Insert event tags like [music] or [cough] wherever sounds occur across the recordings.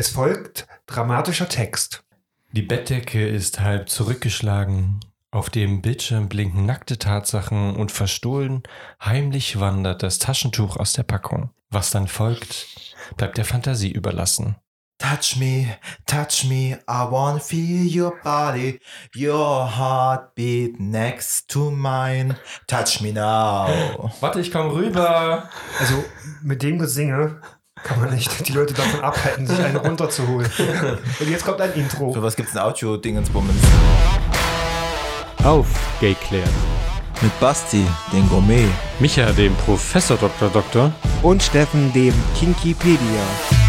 Es folgt dramatischer Text. Die Bettdecke ist halb zurückgeschlagen. Auf dem Bildschirm blinken nackte Tatsachen und verstohlen, heimlich wandert das Taschentuch aus der Packung. Was dann folgt, bleibt der Fantasie überlassen. Touch me, touch me, I wanna feel your body, your heartbeat next to mine. Touch me now. Warte, ich komm rüber. Also mit dem Gesinge kann man nicht die Leute davon abhalten, sich eine runterzuholen. Und jetzt kommt ein Intro. Für was gibt's ein Audio-Dingensbummens? Aufgeklärt. Mit Basti, den Gourmet. Micha, dem Professor Dr. Doktor. Und Steffen, dem Kinkipedia.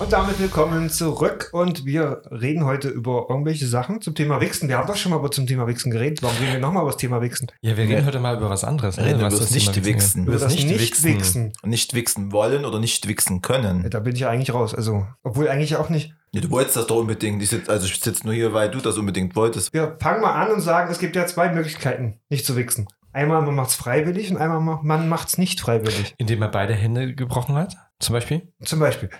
Und damit willkommen zurück und wir reden heute über irgendwelche Sachen zum Thema Wichsen. Wir haben doch schon mal über zum Thema Wichsen geredet. Warum reden wir nochmal über das Thema Wichsen? Ja, wir reden heute mal über was anderes. ne? Reden wir Was über das Thema Nicht-Wichsen. Über das Nicht-Wichsen. Nicht wichsen wollen oder nicht wichsen können. Da bin ich ja eigentlich raus. Also, obwohl eigentlich auch nicht. Ja, du wolltest das doch unbedingt. Ich sitz, also ich sitze nur hier, weil du das unbedingt wolltest. Wir fangen mal an und sagen, es gibt ja zwei Möglichkeiten, nicht zu wichsen. Einmal man macht es freiwillig und einmal ma- man macht es nicht freiwillig. Indem er beide Hände gebrochen hat, zum Beispiel. Zum Beispiel.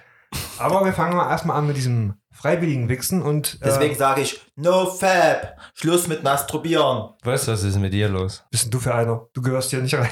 Aber wir fangen mal erstmal an mit diesem freiwilligen Wichsen und äh, Deswegen sage ich, no fab. Schluss mit Masturbieren. Was, was ist mit dir los? bist denn du für einer? Du gehörst hier nicht rein.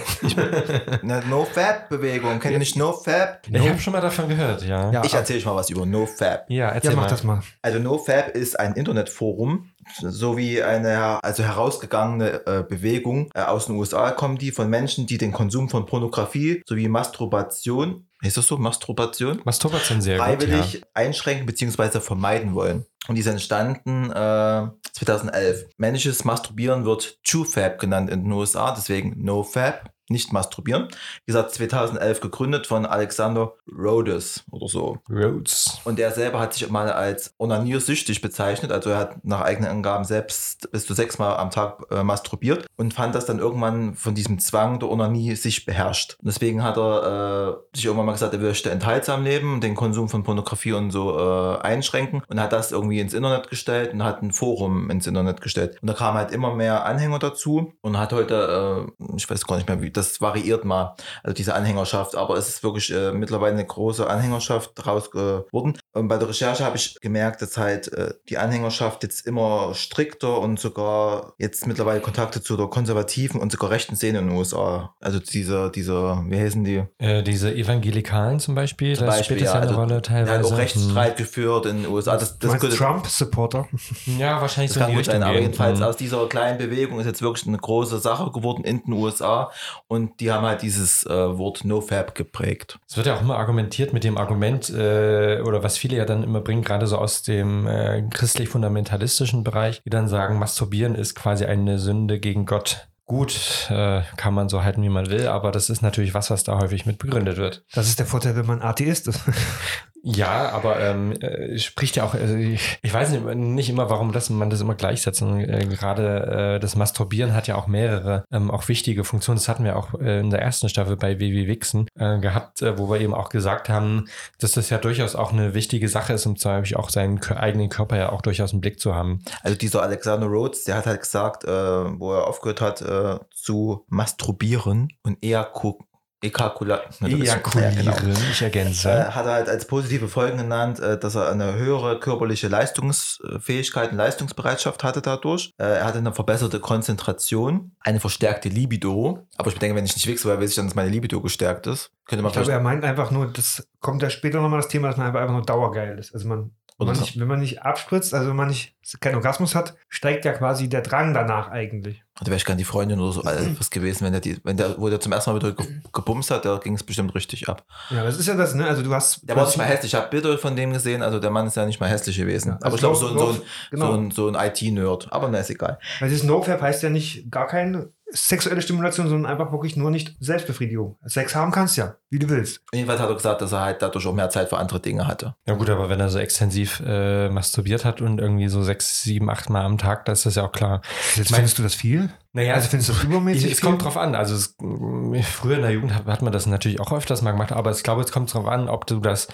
Eine no fab Bewegung. Kennt ihr nicht no fab? Ich habe schon mal davon gehört, ja. Ja, Ich erzähle euch mal was über no fab. Ja, erzähl ja, mach mal. das mal. Also NoFap ist ein Internetforum sowie eine also herausgegangene äh, Bewegung äh, aus den USA kommen die von Menschen, die den Konsum von Pornografie sowie Masturbation, ist das so, Masturbation? Masturbation sehr gut, freiwillig ja. einschränken bzw. vermeiden wollen. Und die ist entstanden äh, 2011. Männliches Masturbieren wird TrueFab genannt in den USA, deswegen NoFab, nicht masturbieren. Wie gesagt, 2011 gegründet von Alexander Rhodes oder so. Rhodes. Und er selber hat sich mal als onaniersüchtig bezeichnet. Also er hat nach eigenen Angaben selbst bis zu sechsmal am Tag äh, masturbiert und fand das dann irgendwann von diesem Zwang der Onanie sich beherrscht. Und deswegen hat er äh, sich irgendwann mal gesagt, er möchte enthaltsam leben, den Konsum von Pornografie und so äh, einschränken und hat das irgendwie ins Internet gestellt und hat ein Forum ins Internet gestellt. Und da kamen halt immer mehr Anhänger dazu und hat heute, äh, ich weiß gar nicht mehr, wie das variiert mal, also diese Anhängerschaft, aber es ist wirklich äh, mittlerweile eine große Anhängerschaft draus geworden. Und bei der Recherche habe ich gemerkt, dass halt äh, die Anhängerschaft jetzt immer strikter und sogar jetzt mittlerweile Kontakte zu der konservativen und sogar rechten Szene in den USA. Also dieser, dieser, wie heißen die? Äh, diese Evangelikalen zum Beispiel, Zum das Beispiel, spielt das ja eine also, Rolle teilweise. hat auch Hm. Rechtsstreit geführt in den USA. Das, das, Trump-Supporter? Hm. [laughs] Ja, wahrscheinlich das so in kann die gut Richtung sein, aber jedenfalls Hm. aus dieser kleinen Bewegung ist jetzt wirklich eine große Sache geworden in den USA und die haben halt dieses äh, Wort NoFap geprägt. Es wird ja auch immer argumentiert mit dem Argument, äh, oder was viele ja dann immer bringen, gerade so aus dem äh, christlich-fundamentalistischen Bereich, die dann sagen, Masturbieren ist quasi eine Sünde gegen Gott. Gut, äh, kann man so halten, wie man will, aber das ist natürlich was, was da häufig mit begründet wird. Das ist der Vorteil, wenn man Atheist ist. [laughs] Ja, aber ähm, äh, spricht ja auch, also ich, ich weiß nicht, nicht immer, warum das, man das immer gleichsetzt. Und, äh, gerade äh, das Masturbieren hat ja auch mehrere, ähm, auch wichtige Funktionen. Das hatten wir auch äh, in der ersten Staffel bei WW Wixen äh, gehabt, äh, wo wir eben auch gesagt haben, dass das ja durchaus auch eine wichtige Sache ist, um zum Beispiel auch seinen eigenen Körper ja auch durchaus im Blick zu haben. Also dieser Alexander Rhodes, der hat halt gesagt, äh, wo er aufgehört hat äh, zu masturbieren und ejaku Ekakula Ejakulieren, Ja, genau. ich ergänze. Äh, hat er halt als positive Folgen genannt, äh, dass er eine höhere körperliche Leistungsfähigkeit und Leistungsbereitschaft hatte dadurch. Äh, er hatte eine verbesserte Konzentration, eine verstärkte Libido. Aber ich denke, wenn ich nicht wichse, weil weiß ich dann, dass meine Libido gestärkt ist. Könnte man Ich glaube, er meint einfach nur, das kommt ja später nochmal das Thema, dass man einfach, einfach nur dauergeil ist. Also man, man, nicht, wenn man nicht abspritzt, also wenn man nicht keinen Orgasmus hat, steigt ja quasi der Drang danach eigentlich. Da wäre ich gerne die Freundin oder so äh, was gewesen, wenn der, die, wenn der, wo der zum ersten Mal wieder ge gebumst hat, da ging es bestimmt richtig ab. Ja, das ist ja das, ne? Also du hast. Der war nicht mal hässlich. Ich habe Bilder von dem gesehen, also der Mann ist ja nicht mal hässlich gewesen. Ja, Aber ich also glaube, so, ein- so, ein- genau. so ein, so ein IT-Nerd. Aber na, ist egal. Weil dieses No-Fab heißt ja nicht gar keine sexuelle Stimulation, sondern einfach wirklich nur nicht Selbstbefriedigung. Sex haben kannst ja, wie du willst. Jedenfalls hat er gesagt, dass er halt dadurch auch mehr Zeit für andere Dinge hatte. Ja gut, aber wenn er so extensiv äh, masturbiert hat und irgendwie so sechs, sieben, acht Mal am Tag, da ist das ja auch klar. Jetzt mein- findest du das viel? Naja, Also findest du das übermäßig Ich, es viel? kommt drauf an. Also es, früher in der Jugend hat, hat man das natürlich auch öfters mal gemacht, aber ich glaube, es kommt drauf an, ob du das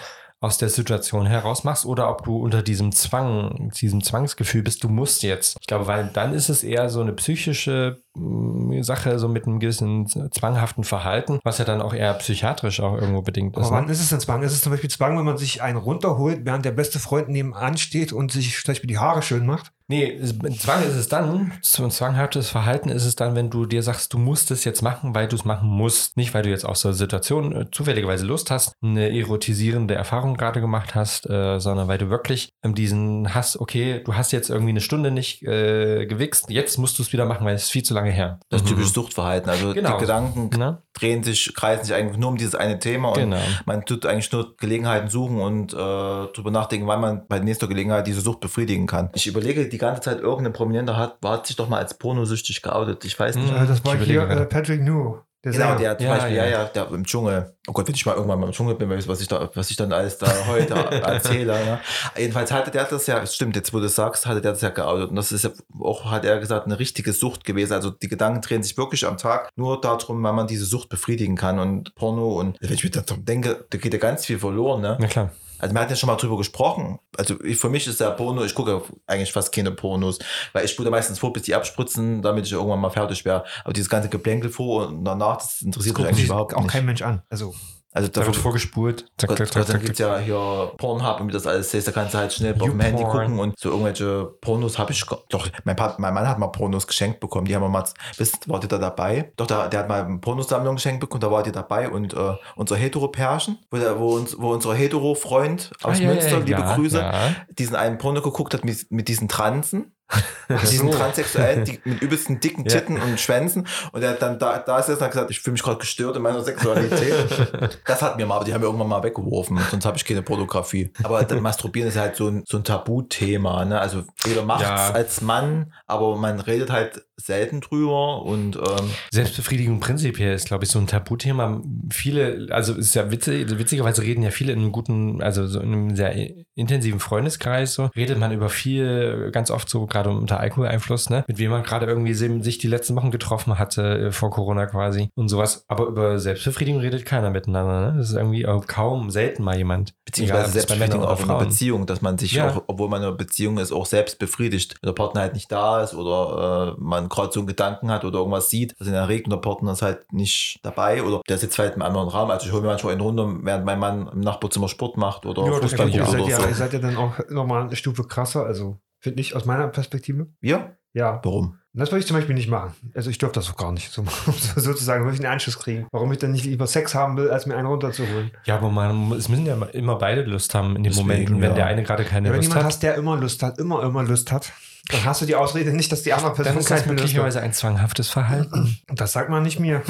aus der Situation heraus machst oder ob du unter diesem Zwang, diesem Zwangsgefühl bist, du musst jetzt. Ich glaube, weil dann ist es eher so eine psychische mh, Sache, so mit einem gewissen zwanghaften Verhalten, was ja dann auch eher psychiatrisch auch irgendwo bedingt ist. Aber wann Ne? ist es denn Zwang? Ist es zum Beispiel Zwang, wenn man sich einen runterholt, während der beste Freund nebenan steht und sich zum Beispiel die Haare schön macht? Nee, Zwang ist es dann, ein zwanghaftes Verhalten ist es dann, wenn du dir sagst, du musst es jetzt machen, weil du es machen musst. Nicht, weil du jetzt aus der Situation äh, zufälligerweise Lust hast, eine erotisierende Erfahrung gerade gemacht hast, äh, sondern weil du wirklich ähm, diesen hast, okay, du hast jetzt irgendwie eine Stunde nicht äh, gewichst, jetzt musst du es wieder machen, weil es ist viel zu lange her. Das ist typisch Suchtverhalten. Also Genau. die Gedanken Ne? drehen sich, kreisen sich eigentlich nur um dieses eine Thema und Genau. man tut eigentlich nur Gelegenheiten suchen und äh, drüber nachdenken, wann man bei nächster Gelegenheit diese Sucht befriedigen kann. Ich überlege die ganze Zeit, irgendein Prominenter hat, hat sich doch mal als pornosüchtig geoutet. Ich weiß nicht. Mhm. Äh, das war hier äh. Patrick New. Der Genau, Sänger. der zum Ja, Beispiel, ja. ja. ja, der im Dschungel. Oh Gott, wenn ich mal irgendwann mal im Dschungel bin, was ich da, was ich dann alles da heute [laughs] erzähle. Ja. Jedenfalls hatte der das ja, stimmt, jetzt wo du es sagst, hatte der das ja geoutet. Und das ist ja auch, hat er gesagt, eine richtige Sucht gewesen. Also die Gedanken drehen sich wirklich am Tag nur darum, wann man diese Sucht befriedigen kann. Und Porno und wenn ich mir darum denke, da geht ja ganz viel verloren. Ne? Na klar. Also wir hatten ja schon mal drüber gesprochen. Also ich, für mich ist der Porno, ich gucke eigentlich fast keine Pornos, weil ich spule meistens vor, bis die abspritzen, damit ich irgendwann mal fertig wäre. Aber dieses ganze Geplänkel vor und danach, das interessiert mich guckt eigentlich überhaupt auch nicht. kein Mensch an. Also, Also Da da wird vorgespult. Zack, zack, zack, dann gibt es ja hier Pornhub und wie das alles heißt, da kannst du halt schnell auf dem Handy gucken und so irgendwelche Pornos habe ich, doch, mein, Pa- mein Mann hat mal Pornos geschenkt bekommen, die haben wir mal, wisst, wart ihr da dabei? Doch, der, der hat mal eine Pornosammlung geschenkt bekommen, da wart ihr dabei und äh, unser Hetero-Pärchen, wo, der, wo, uns, wo unser Hetero-Freund aus Ah, ja, Münster, ja, liebe ja, Grüße, ja. diesen einen Porno geguckt hat mit, mit diesen Transen. Diesen. Transsexuellen, die, mit übelsten dicken Ja. Titten und Schwänzen. Und er hat dann da, da ist er dann gesagt, ich fühle mich gerade gestört in meiner Sexualität. [laughs] das hat mir mal, aber die haben wir irgendwann mal weggeworfen. Sonst habe ich keine Pornografie. Aber das Masturbieren ist halt so ein, so ein Tabuthema. Ne? Also jeder macht es Ja. als Mann, aber man redet halt selten drüber. Und ähm, Selbstbefriedigung prinzipiell ist, glaube ich, so ein Tabuthema. Viele, also ist ja witzig, witzigerweise reden ja viele in einem guten, also so in einem sehr intensiven Freundeskreis so, redet man über viel, ganz oft so gerade unter Alkoholeinfluss, ne, mit wem man gerade irgendwie sich die letzten Wochen getroffen hatte, äh, vor Corona quasi und sowas. Aber über Selbstbefriedigung redet keiner miteinander, ne? Das ist irgendwie kaum, selten mal jemand. beziehungsweise Selbstbefriedigung auch in einer. Beziehung, dass man sich Ja. auch, obwohl man in einer Beziehung ist, auch selbst befriedigt. Wenn der Partner halt nicht da ist oder äh, man gerade so einen Gedanken hat oder irgendwas sieht, was ihn erregt und der Partner ist halt nicht dabei oder der sitzt halt im anderen Raum. Also ich hole mir manchmal einen runter, während mein Mann im Nachbarzimmer Sport macht oder Ja, das Fußball oder ja, so. ihr seid ja dann auch nochmal eine Stufe krasser. Also, finde ich aus meiner Perspektive. Wir? Ja. Warum? Das würde ich zum Beispiel nicht machen. Also ich dürfte das auch gar nicht. [laughs] So, sozusagen würde ich einen Anschluss kriegen. Warum ich dann nicht lieber Sex haben will, als mir einen runterzuholen. Ja, aber man, es müssen ja immer beide Lust haben in den Deswegen, Momenten, wenn ja. der eine gerade keine Ja, wenn Lust jemand hat. hast, der immer Lust hat, immer, immer Lust hat, dann hast du die Ausrede nicht, dass die andere Person Dann ist das keine Lust hat. möglicherweise ein zwanghaftes Verhalten. Das sagt man nicht mir.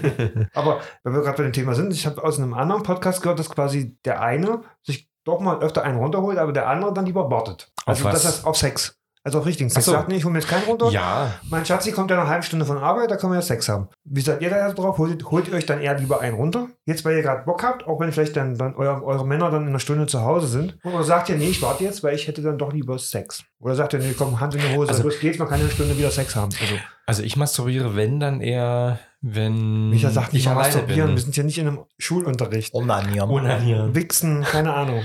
[laughs] Aber wenn wir gerade bei dem Thema sind, ich habe aus einem anderen Podcast gehört, dass quasi der eine sich doch mal öfter einen runterholt, aber der andere dann lieber wartet. Auf Also was? das heißt auf Sex. Also auf richtigen Sex. So. Sagt nicht, ich hole mir jetzt keinen runter. ja, Mein Schatzi kommt ja nach einer halben Stunde von Arbeit, da können wir ja Sex haben. Wie seid ihr da drauf? Holt, holt ihr euch dann eher lieber einen runter? Jetzt, weil ihr gerade Bock habt, auch wenn vielleicht dann, dann euer, eure Männer dann in einer Stunde zu Hause sind? Oder sagt ihr, nee, ich warte jetzt, weil ich hätte dann doch lieber Sex? Oder sagt ihr, nee, komm, Hand in die Hose, Also- los geht's, man kann in einer Stunde wieder Sex haben. Also, also ich masturbiere, wenn dann eher, wenn Micha sagt nicht ich masturbieren, wir bin. sind ja nicht in einem Schulunterricht. Onanieren. Unanieren. Wichsen, keine Ahnung.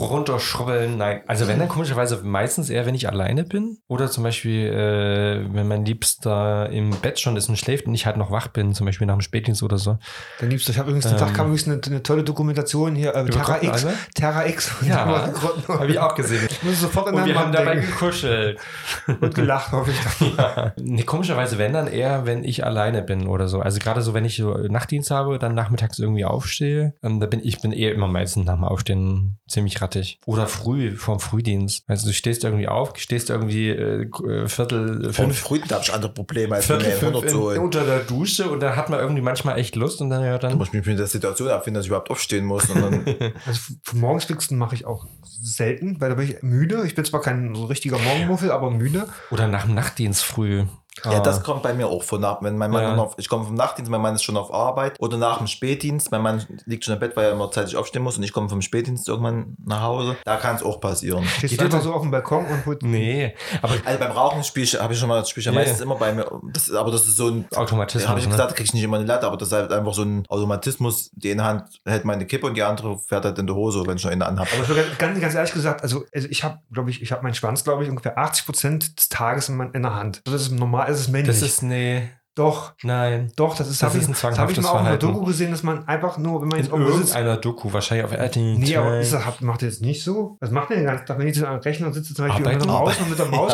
Runterschrubbeln, nein. Also wenn dann komischerweise meistens eher, wenn ich alleine bin. Oder zum Beispiel, äh, wenn mein Liebster im Bett schon ist und schläft und ich halt noch wach bin, zum Beispiel nach dem Spätdienst oder so. Der Liebste, ich habe übrigens den Ähm. Tag kam übrigens eine, eine tolle Dokumentation hier, äh, Terra X. Terra X. Ja, Habe ich auch gesehen. Ich muss sofort in Und wir haben Mann dabei denken. gekuschelt. [laughs] und gelacht, hoffe ich. [laughs] Ja. Nee, komischerweise, wenn dann eher, wenn ich alleine bin oder so. Also gerade so, wenn ich so Nachtdienst habe, dann nachmittags irgendwie aufstehe, ähm, da bin ich bin eher immer meistens nach dem Aufstehen ziemlich rattig. Oder früh, vorm Frühdienst. Also du stehst irgendwie auf, stehst irgendwie äh, äh, Viertel, Von fünf, früh habe ich andere Probleme, als Viertel fünf in, unter der Dusche und da hat man irgendwie manchmal echt Lust und dann ja Da dann. muss ich mich mit der Situation abfinden, dass ich überhaupt aufstehen muss. Und dann, [laughs] Also morgens mache ich auch selten, weil da bin ich müde. Ich bin zwar kein so richtiger Morgenmuffel, aber müde. Oder nach dem Nachtdienst früh. Ja, Ah. das kommt bei mir auch vor. Nach, wenn mein Mann Ja. auf, ich komme vom Nachtdienst, mein Mann ist schon auf Arbeit oder nach dem Spätdienst. Mein Mann liegt schon im Bett, weil er immer zeitig aufstehen muss und ich komme vom Spätdienst irgendwann nach Hause. Da kann es auch passieren. Stehst Geht du einfach so auf dem Balkon und holt. Nee, aber Also beim Rauchen spiele ich, habe ich schon mal, das spiele ich ja Ja, meistens ja. immer bei mir. Das, aber das ist so ein Automatismus. Ja, habe ich ne? gesagt, da kriege ich nicht immer eine Latte, aber das ist halt einfach so ein Automatismus. Die eine Hand hält meine Kippe und die andere fährt halt in der Hose, wenn ich noch eine anhabe. Aber ganz, ganz ehrlich gesagt, also, also ich habe, glaube ich, ich habe meinen Schwanz, glaube ich, ungefähr 80 Prozent des Tages in, mein, in der Hand. Das ist normal, das ist männlich. Das ist, nee, doch, nein. doch, das ist, Das habe ist ich, ein das hab ich zwanghaftes mal auch in der. Doku gesehen, dass man einfach nur, wenn man In jetzt irgendwo sitzt. irgendeiner Doku, wahrscheinlich auf RTL. Nee, aber ist das, macht ihr jetzt nicht so? Was macht ihr den ganzen Tag, wenn ich so am Rechner sitze, zum Beispiel Arbeiten, mit der Maus und mit der Maus?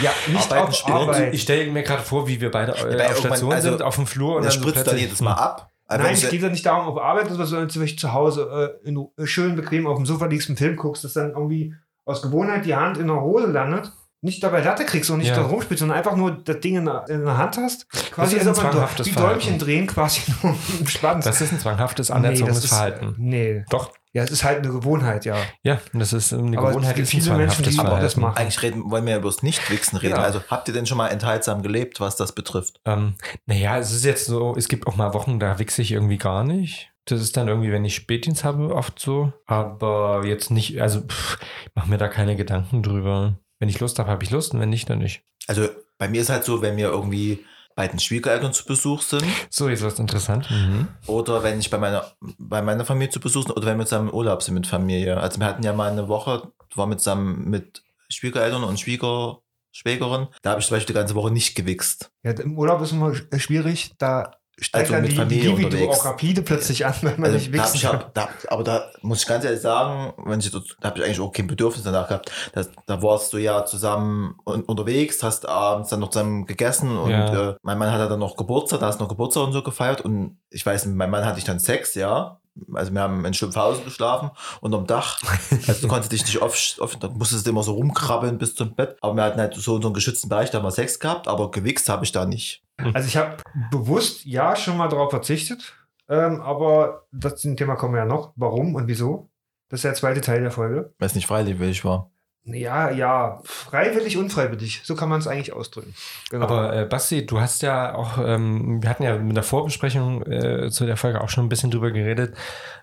Ja, nicht Arbeiten, auf spielen. Arbeit. Ich stelle mir gerade vor, wie wir beide äh, bei auf Station also, sind, auf dem Flur und er dann so spritzt dann jedes Mal ab. Also Nein, es ich- geht ja nicht darum, auf Arbeit, dass du so zum Beispiel zu Hause äh, in, schön bequem auf dem Sofa liegst, einen Film guckst, dass dann irgendwie aus Gewohnheit die Hand in der Hose landet, nicht dabei Latte kriegst und nicht Ja. da rumspielst, sondern einfach nur das Ding in der, in der Hand hast. Quasi ist ein zwanghaftes die Verhalten. Däumchen drehen, quasi [laughs] nur im Schwanz. Das ist ein zwanghaftes, Nee, anerzogenes das ist- Verhalten. Nee. Doch, Ja, es ist halt eine Gewohnheit, ja. ja, das ist eine Aber es Gewohnheit, gibt ist ein viele Menschen, die auch das machen. Eigentlich reden, wollen wir ja über das Nichtwichsen reden. Genau. Also habt ihr denn schon mal enthaltsam gelebt, was das betrifft? Ähm, naja, es ist jetzt so, es gibt auch mal Wochen, da wichse ich irgendwie gar nicht. Das ist dann irgendwie, wenn ich Spätdienst habe, oft so. Aber jetzt nicht, also pff, ich mache mir da keine Gedanken drüber. Wenn ich Lust habe, habe ich Lust und wenn nicht, dann nicht. Also bei mir ist halt so, wenn wir irgendwie bei den Schwiegereltern zu Besuch sind So, jetzt wird interessant. Mhm. oder wenn ich bei meiner, bei meiner Familie zu Besuch bin oder wenn wir zusammen im Urlaub sind mit Familie. Also wir hatten ja mal eine Woche, war mit zusammen mit Schwiegereltern und Schwieger, Schwägerin. Da habe ich zum Beispiel die ganze Woche nicht gewichst. ja. Im Urlaub ist immer sch- schwierig, da steigt Also dann mit die, die Familie Libido unterwegs. auch rapide plötzlich an, wenn man Also, nicht da hab wichsen ich, kann. ja- da, aber da muss ich ganz ehrlich sagen, wenn ich, da habe ich eigentlich auch kein Bedürfnis danach gehabt. Da, da warst du ja zusammen un, unterwegs, hast abends dann noch zusammen gegessen und Ja. äh, mein Mann hatte dann noch Geburtstag, da hast du noch Geburtstag und so gefeiert und ich weiß, mit meinem Mann hatte ich dann Sex, ja. Also wir haben in Schlimmhausen geschlafen unterm Dach. [laughs] Also du konntest dich nicht oft, oft da musstest du immer so rumkrabbeln bis zum Bett. Aber wir hatten halt so unseren geschützten Bereich, da haben wir Sex gehabt, aber gewichst habe ich da nicht. Also ich habe bewusst ja schon mal darauf verzichtet, ähm, aber das zum Thema kommen wir ja noch. Warum und wieso? Das ist der zweite Teil der Folge. Weil es nicht freiwillig war. Ja, ja, freiwillig, unfreiwillig. So kann man es eigentlich ausdrücken. Genau. Aber äh, Basti, du hast ja auch, ähm, wir hatten ja mit der Vorbesprechung äh, zu der Folge auch schon ein bisschen drüber geredet.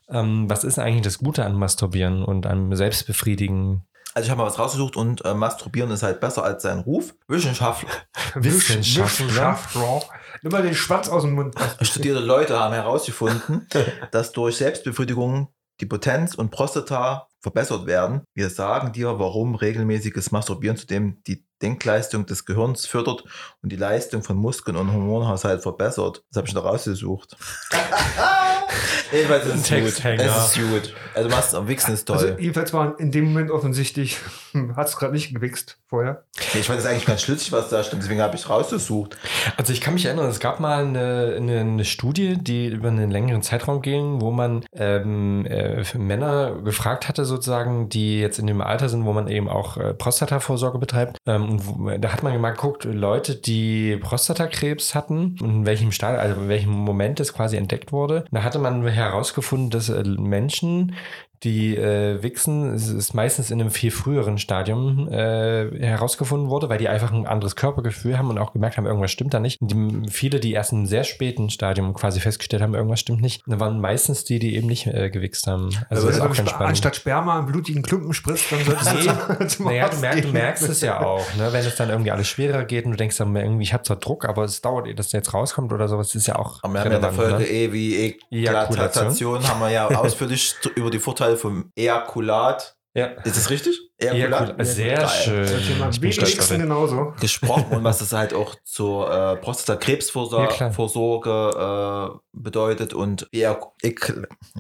Ähm, was ist eigentlich das Gute an Masturbieren und an Selbstbefriedigen? Also ich habe mal was rausgesucht und äh, masturbieren ist halt besser als sein Ruf. Wissenschaftler, [laughs] Wissenschaftler. Wissenschaftler. Nimm mal den Schwanz aus dem Mund. studierte Leute haben herausgefunden, [laughs] dass durch Selbstbefriedigung die Potenz und Prostata verbessert werden. Wir sagen dir, warum regelmäßiges Masturbieren zudem die Denkleistung des Gehirns fördert und die Leistung von Muskeln und Hormonhaushalt verbessert. Das habe ich noch rausgesucht. [laughs] Jedenfalls ist es gut. Es ist gut. Also Mast am Wichsen ist toll. Also jedenfalls war in dem Moment offensichtlich, [laughs] hat es gerade nicht gewichst vorher. ich fand das eigentlich ganz schlüssig, was da stimmt. Deswegen habe ich es rausgesucht. Also ich kann mich erinnern, es gab mal eine, eine, eine Studie, die über einen längeren Zeitraum ging, wo man ähm, äh, für Männer gefragt hatte, sozusagen, die jetzt in dem Alter sind, wo man eben auch äh, Prostatavorsorge betreibt. Ähm, und wo, da hat man mal geguckt, Leute, die Prostatakrebs hatten und in welchem Stadium, also in welchem Moment es quasi entdeckt wurde. Da hatte man herausgefunden, dass äh, Menschen, die äh, wichsen, ist meistens in einem viel früheren Stadium äh, herausgefunden wurde, weil die einfach ein anderes Körpergefühl haben und auch gemerkt haben, irgendwas stimmt da nicht. Die, viele, die erst in einem sehr späten Stadium quasi festgestellt haben, irgendwas stimmt nicht, waren meistens die, die eben nicht äh, gewichst haben. Also das ist Also auch ganz Sp- spannend. anstatt Sperma einen blutigen Klumpen spritzt, dann solltest Nee, du [laughs] zum naja, du, merkst, du merkst es ja auch, ne? wenn es dann irgendwie alles schwerer geht und du denkst dann irgendwie, ich habe zwar Druck, aber es dauert, ehe das jetzt rauskommt oder sowas, ist ja auch Aber wir haben ja in der relevant, Folge ne? E wie Ejakulation, haben wir ja [laughs] ausführlich über die Vorteile vom Ejakulat. Ja. Ist das richtig? Ejakulat. Sehr Geil. schön. Ich bin Wichsen genauso. Gesprochen [laughs] und was das halt auch zur äh, Ja. Prostatakrebsvorsorge äh, bedeutet und Ek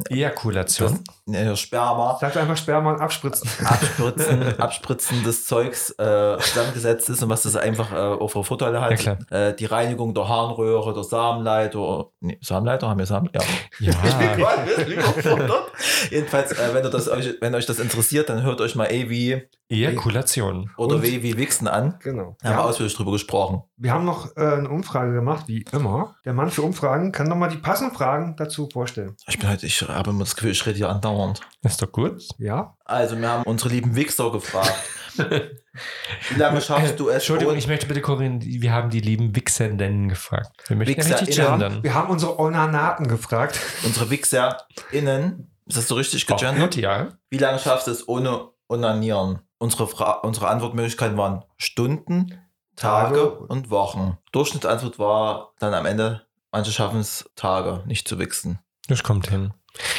Ejakulation. äh, Sperma, Sag einfach Sperma und abspritzen. [laughs] Abspritzen, Abspritzen des Zeugs äh, zusammengesetzt ist und was das einfach äh, auch für Vorteile Ja, hat. klar. äh, die Reinigung der Harnröhre, der Samenleiter. Nee, Samenleiter haben wir Samen? Ja. Ja. [laughs] Jedenfalls, äh, wenn, das euch, wenn euch das interessiert, dann hört euch mal E wie Ejakulation. oder Und- W wie Wichsen an. Genau. Da haben wir Ja. ausführlich drüber gesprochen. Wir haben noch äh, eine Umfrage gemacht, wie immer. Der Mann für Umfragen kann nochmal die passenden Fragen dazu vorstellen. Ich bin halt, ich habe immer das Gefühl, ich rede hier andauernd. Ist doch gut. Ja? Also, wir haben unsere lieben Wichser gefragt. [laughs] Wie lange schaffst du es? Entschuldigung, ich möchte bitte korrigieren, wir haben die lieben Wichsenden gefragt. Wir möchten ja richtig gendern. Wir haben unsere Onanaten gefragt. unsere WichserInnen, ist das so richtig gegendert? ja. Wie lange schaffst du es ohne Onanieren? Unsere, Fra unsere Antwortmöglichkeiten waren Stunden, Tage und Wochen. Durchschnittsantwort war dann am Ende, manche schaffen es Tage, nicht zu wichsen. Das kommt hin.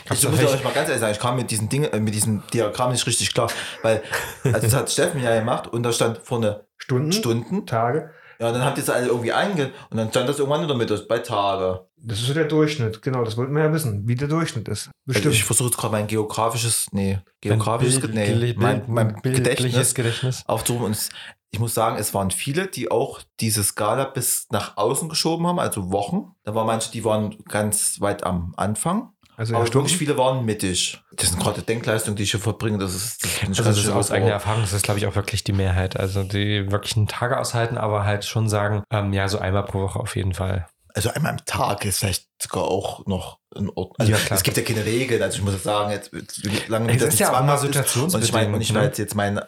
Gab's Ich da muss euch mal ganz ehrlich sagen, ich kam mit diesem Ding, äh, mit diesem Diagramm nicht richtig klar, weil, also das hat Steffen ja gemacht und da stand vorne Stunden, Stunden. Tage. Ja, und dann habt ihr es alle irgendwie einge und dann stand das irgendwann in der Mitte bei Tage. Das ist so der Durchschnitt. Genau, das wollten wir ja wissen, wie der Durchschnitt ist. Also Bestimmt. ich versuche jetzt gerade mein geografisches, nee, Mein geografisches, Bild- nee, Bild- mein, mein Gedächtnis Gedächtnis. aufzurufen. Und ich muss sagen, es waren viele, die auch diese Skala bis nach außen geschoben haben, also Wochen. Da waren manche, die waren ganz weit am Anfang. Also aber viele waren mittig. Das sind gerade Denkleistungen, die ich hier verbringe. Das ist, das Also das ist aus eigener Erfahrung, das ist, glaube ich, auch wirklich die Mehrheit. Also die wirklich einen Tage aushalten, aber halt schon sagen, ähm, ja, so einmal pro Woche auf jeden Fall. Also einmal am Tag ist vielleicht sogar auch noch in Ordnung. Also Ja, es gibt ja keine Regeln. Also ich muss jetzt sagen, jetzt, lange Es das ist nicht ja auch mal ist. Und ich meine, situationsbedingt. und ich ne? weiß jetzt meinen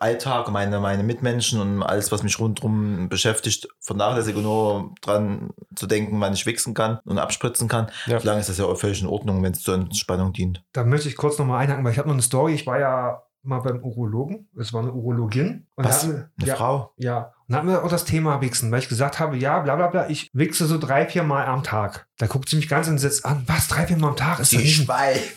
Alltag, meine, meine Mitmenschen und alles, was mich rundherum beschäftigt, vernachlässige nur dran zu denken, wann ich wichsen kann und abspritzen kann. Ja. Solange ist das ja auch völlig in Ordnung, wenn es zur Entspannung dient. Da möchte ich kurz nochmal einhaken, weil ich habe noch eine Story. Ich war ja mal beim Urologen. Es war eine Urologin. Und Was? wir, Eine ja, Frau? Ja. Und dann hatten wir auch das Thema Wichsen, weil ich gesagt habe, ja, bla bla bla, ich wichse so drei, vier Mal am Tag. Da guckt sie mich ganz entsetzt an. Was, drei, vier Mal am Tag? Ist das, nicht,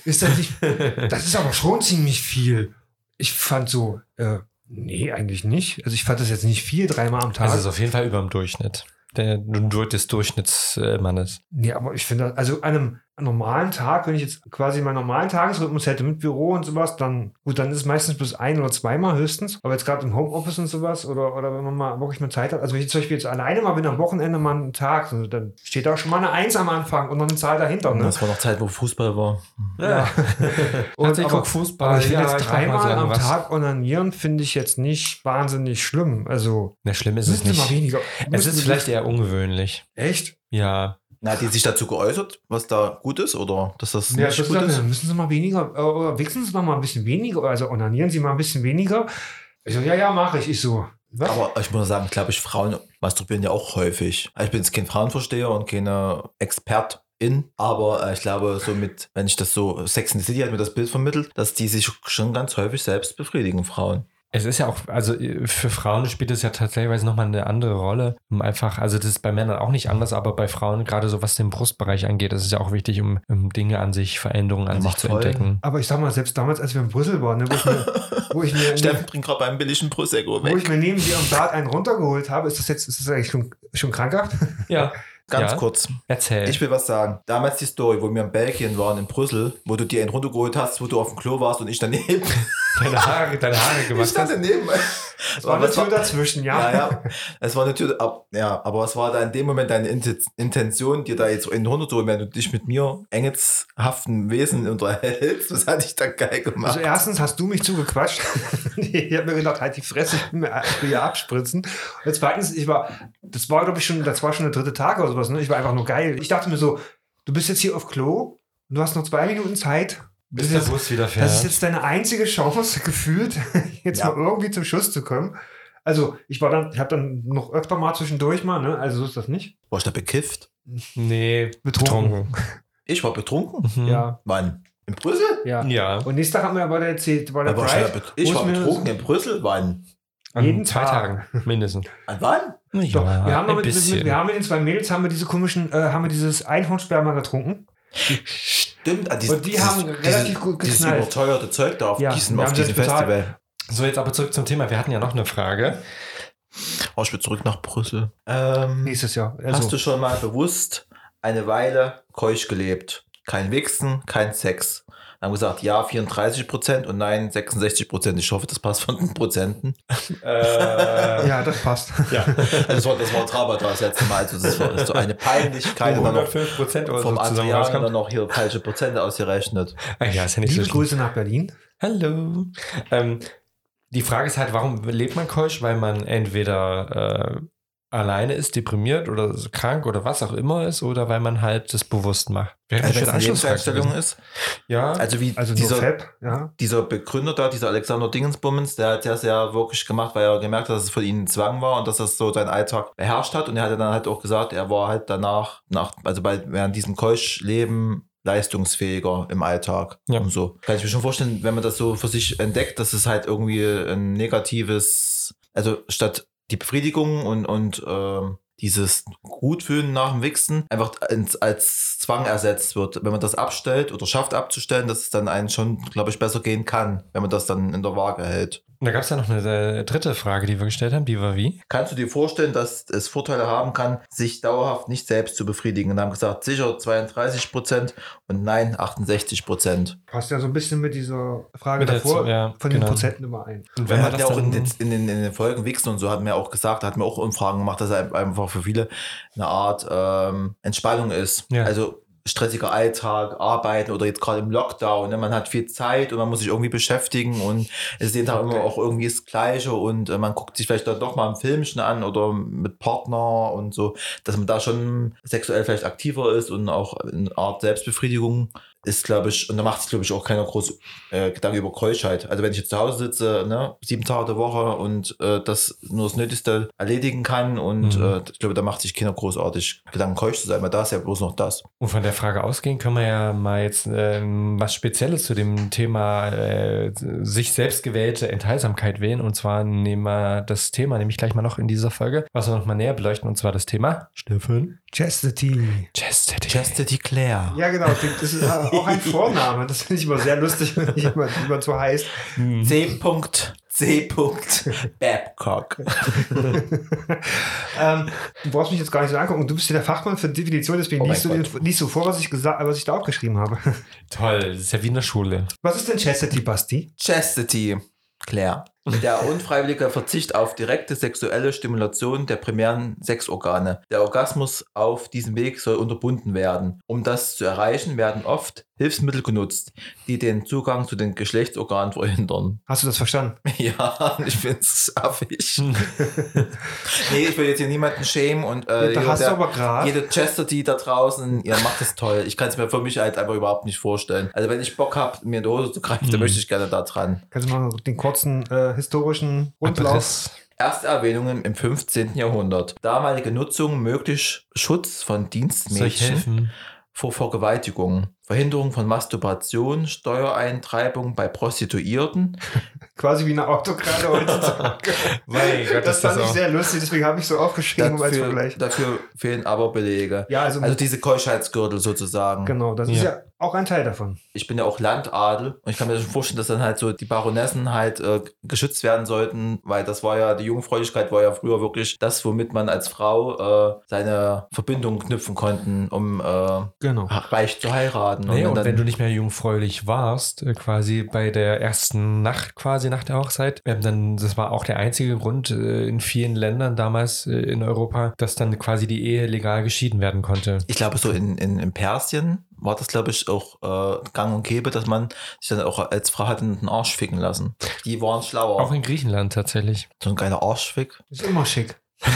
ist das nicht. [laughs] Das ist aber schon ziemlich viel. Ich fand so, äh, nee, eigentlich nicht. Also ich fand das jetzt nicht viel, dreimal am Tag. Also es ist auf jeden Fall über dem Durchschnitt. Der, des Durchschnittsmannes. Nee, aber ich finde, also an einem normalen Tag, wenn ich jetzt quasi meinen normalen Tagesrhythmus hätte mit Büro und sowas, dann, gut, dann ist es meistens bis ein oder zweimal höchstens. Aber jetzt gerade im Homeoffice und sowas oder, oder wenn man mal wirklich mal Zeit hat, also wenn ich zum Beispiel jetzt alleine mal bin am Wochenende mal einen Tag, so, dann steht da schon mal eine Eins am Anfang und noch eine Zahl dahinter. Ne? Das war noch Zeit, wo Fußball war. Ja. [laughs] Und Und ich aber- Fußball. Aber ich finde ja, jetzt dreimal am was. Tag onanieren, finde ich jetzt nicht wahnsinnig schlimm. Also, Na, schlimm ist es müsste mal nicht. weniger. Es ist vielleicht eher ungewöhnlich. Echt? Ja. Na, hat die sich dazu geäußert, was da gut ist oder dass das Ja, nicht das gut ist? dann müssen Sie mal weniger, äh, oder wichsen Sie doch mal ein bisschen weniger, also onanieren Sie mal ein bisschen weniger. Ich so, ja, ja, mache ich. Ich so, was? Aber ich muss sagen, glaube ich, Frauen masturbieren ja auch häufig. Also Ich bin jetzt kein Frauenversteher und keine Expertin, aber äh, ich glaube, so mit, wenn ich das so, Sex in the City hat mir das Bild vermittelt, dass die sich schon ganz häufig selbst befriedigen, Frauen. Es ist ja auch, also äh, für Frauen spielt es ja tatsächlich nochmal eine andere Rolle. Um einfach, also das ist bei Männern auch nicht anders, aber bei Frauen, gerade so was den Brustbereich angeht, ist es ja auch wichtig, um, um Dinge an sich, Veränderungen an sich macht zu voll. entdecken. Aber ich sag mal, selbst damals, als wir in Brüssel waren, ne, wo ich mir, [laughs] wo ich mir, Steffen bringt gerade beim billigen Prosecco wo ich weg. mir neben dir am Bad einen runtergeholt habe, ist das jetzt, ist das eigentlich schon, schon krankhaft? Ja, Ganz Ja. kurz. erzähl. Ich will was sagen. Damals die Story, wo wir in Belgien waren, in Brüssel, wo du dir einen runtergeholt hast, wo du auf dem Klo warst und ich daneben. Deine Haare, deine Haare Ich gemacht stand hast. daneben. Es war eine Tür dazwischen, ja. Ja, ja. Es war natürlich, ab, ja, aber es war da in dem Moment deine Inten- Intention, dir da jetzt in den runterzuholen, wenn du dich mit mir engelshaften Wesen unterhältst. Das hatte ich dann geil gemacht. Also erstens hast du mich zugequatscht. [laughs] ich habe mir gedacht, halt die Fresse, ich will mir ich hier abspritzen. Und zweitens, ich war, das war glaube ich schon, das war schon der dritte Tag oder sowas. Ne? Ich war einfach nur geil. Ich dachte mir so, du bist jetzt hier auf Klo du hast noch zwei Minuten Zeit. Das Bis ist, der jetzt, Bus wieder fährt. das ist jetzt deine einzige Chance [laughs] gefühlt, jetzt Ja. mal irgendwie zum Schuss zu kommen. Also ich war dann, ich habe dann noch öfter mal zwischendurch mal, ne? Also so ist das nicht. War ich da bekifft? nee, Betrunken. Ich war betrunken? Mhm. Ja, Wann? In Brüssel? ja. Ja. Und nächsten Tag haben wir aber erzählt, war der Aber ich war, Drive, bet- ich war betrunken in Brüssel. Wann? An jeden zwei Tag. Tagen mindestens. [laughs] An wann? Doch, wir, haben ein mit, mit, bisschen. wir haben mit den zwei Mädels haben wir diese komischen, äh, haben wir dieses Einhornsperma getrunken. Stimmt. an Und die haben relativ gut Dieses geknallt. überteuerte Zeug da auf Ja, diesem, auf haben diesem. Festival. So, jetzt aber zurück zum Thema. Wir hatten ja noch eine Frage. Oh, ich will zurück nach Brüssel. Ähm, Nächstes Jahr. Hast Also, du schon mal bewusst eine Weile keusch gelebt? Kein Wichsen, kein Sex. Haben gesagt, ja, 34 Prozent und nein, 66 Prozent. Ich hoffe, das passt von den Prozenten. [laughs] Äh, ja, das passt. ja. Das war, das war Trabata das letzte Mal. Also das war so eine Peinlichkeit. und dann noch 105 Prozent oder so vom zusammen Adrian dann noch hier falsche Prozente ausgerechnet. Ah, ja, ist ja nicht so Liebe schlimm. Grüße nach Berlin. Hallo. Ähm, die Frage ist halt, warum lebt man keusch? Weil man entweder äh, alleine ist, deprimiert oder krank oder was auch immer ist oder weil man halt das bewusst macht. Wäre Also, eine Lebenseinstellung ist. Ja, Also wie Also dieser, Fab, ja. dieser Begründer da, dieser Alexander Dingensbummens, der hat das ja wirklich gemacht, weil er gemerkt hat, dass es für ihn ein Zwang war und dass das so seinen Alltag beherrscht hat. Und er hat dann halt auch gesagt, er war halt danach, nach, also bei, während diesem Keuschleben leistungsfähiger im Alltag Ja. und so. Kann ich mir schon vorstellen, wenn man das so für sich entdeckt, dass es halt irgendwie ein negatives, also statt die Befriedigung und, und ähm, dieses Gutfühlen nach dem Wichsen einfach ins, als Zwang ersetzt wird. Wenn man das abstellt oder schafft abzustellen, dass es dann einen schon, glaube ich, besser gehen kann, wenn man das dann in der Waage hält. Und da gab es ja noch eine äh, dritte Frage, die wir gestellt haben, die war wie? Kannst du dir vorstellen, dass es Vorteile haben kann, sich dauerhaft nicht selbst zu befriedigen? Und haben gesagt, sicher 32 Prozent und nein 68 Prozent. Passt ja so ein bisschen mit dieser Frage Mit davor Z- ja, von genau. den Prozenten überein. Und Wir man das ja auch in den, in, den, in den Folgen Wichsen und so hatten wir auch gesagt, hatten wir auch Umfragen gemacht, dass es einfach für viele eine Art ähm, Entspannung ist. Ja. Also stressiger Alltag, Arbeiten oder jetzt gerade im Lockdown. Ne? Man hat viel Zeit und man muss sich irgendwie beschäftigen und es ist jeden Tag immer auch irgendwie das Gleiche und äh, man guckt sich vielleicht dann doch mal ein Filmchen an oder mit Partner und so, dass man da schon sexuell vielleicht aktiver ist und auch eine Art Selbstbefriedigung ist, glaube ich, und da macht sich, glaube ich, auch keiner groß äh, Gedanke über Keuschheit. Also wenn ich jetzt zu Hause sitze, ne, sieben Tage der Woche und äh, das nur das Nötigste erledigen kann und Mhm. äh, ich glaube, da macht sich keiner großartig Gedanken, keusch zu sein, weil da ist ja bloß noch das. Und von der Frage ausgehen können wir ja mal jetzt ähm, was Spezielles zu dem Thema äh, sich selbst gewählte Enthaltsamkeit wählen. Und zwar nehmen wir das Thema nämlich gleich mal noch in dieser Folge, was wir noch mal näher beleuchten. Und zwar das Thema Steffen. Chastity. Chastity. Chastity Claire. Ja, genau. Das ist [laughs] auch ein Vorname. Das finde ich immer sehr lustig, wenn jemand, jemand so heißt. C. C. [laughs] Babcock. [laughs] ähm, du brauchst mich jetzt gar nicht so angucken. Du bist ja der Fachmann für Definition, deswegen Oh liest, du liest du vor, was ich, gesagt, was ich da aufgeschrieben habe. Toll, das ist ja wie in der Schule. Was ist denn Chastity, Basti? Chastity Claire. Der unfreiwillige Verzicht auf direkte sexuelle Stimulation der primären Sexorgane. Der Orgasmus auf diesem Weg soll unterbunden werden. Um das zu erreichen, werden oft Hilfsmittel genutzt, die den Zugang zu den Geschlechtsorganen verhindern. Hast du das verstanden? [laughs] Ja, ich finde es affig. [laughs] nee, ich will jetzt hier niemanden schämen und äh, da hast du der- aber gerade. jede Chastity da draußen, ihr macht das toll. Ich kann es mir für mich halt einfach überhaupt nicht vorstellen. Also wenn ich Bock habe, mir in die Hose zu greifen, dann Hm. möchte ich gerne da dran. Kannst du mal den kurzen äh, historischen Rundlauf? Abriss. Erste Erwähnungen im 15. Jahrhundert. Damalige Nutzung möglich Schutz von Dienstmädchen vor Vergewaltigung. Verhinderung von Masturbation, Steuereintreibung bei Prostituierten. [laughs] Quasi wie eine Autokarte heutzutage. [laughs] Gott, das fand ich sehr lustig, deswegen habe ich so aufgeschrieben als Dafür, Vergleich. dafür fehlen aber Belege. Ja, also, Also diese Keuschheitsgürtel sozusagen. genau, das ist Ja. ja auch ein Teil davon. Ich bin ja auch Landadel und ich kann mir schon vorstellen, dass dann halt so die Baronessen halt äh, geschützt werden sollten, weil das war ja, die Jungfräulichkeit war ja früher wirklich das, womit man als Frau äh, seine Verbindung knüpfen konnten, um äh, Genau. reich zu heiraten. Nee, und dann, wenn du nicht mehr jungfräulich warst, äh, quasi bei der ersten Nacht, quasi nach der Hochzeit, ähm, dann, das war auch der einzige Grund äh, in vielen Ländern damals äh, in Europa, dass dann quasi die Ehe legal geschieden werden konnte. ich glaube, so in, in, in Persien war das, glaube ich, auch äh, gang und gäbe, dass man sich dann auch als Frau hat den Arsch ficken lassen. Die waren schlauer. Auch in Griechenland tatsächlich. so ein geiler Arschfick. Ist immer schick. [laughs]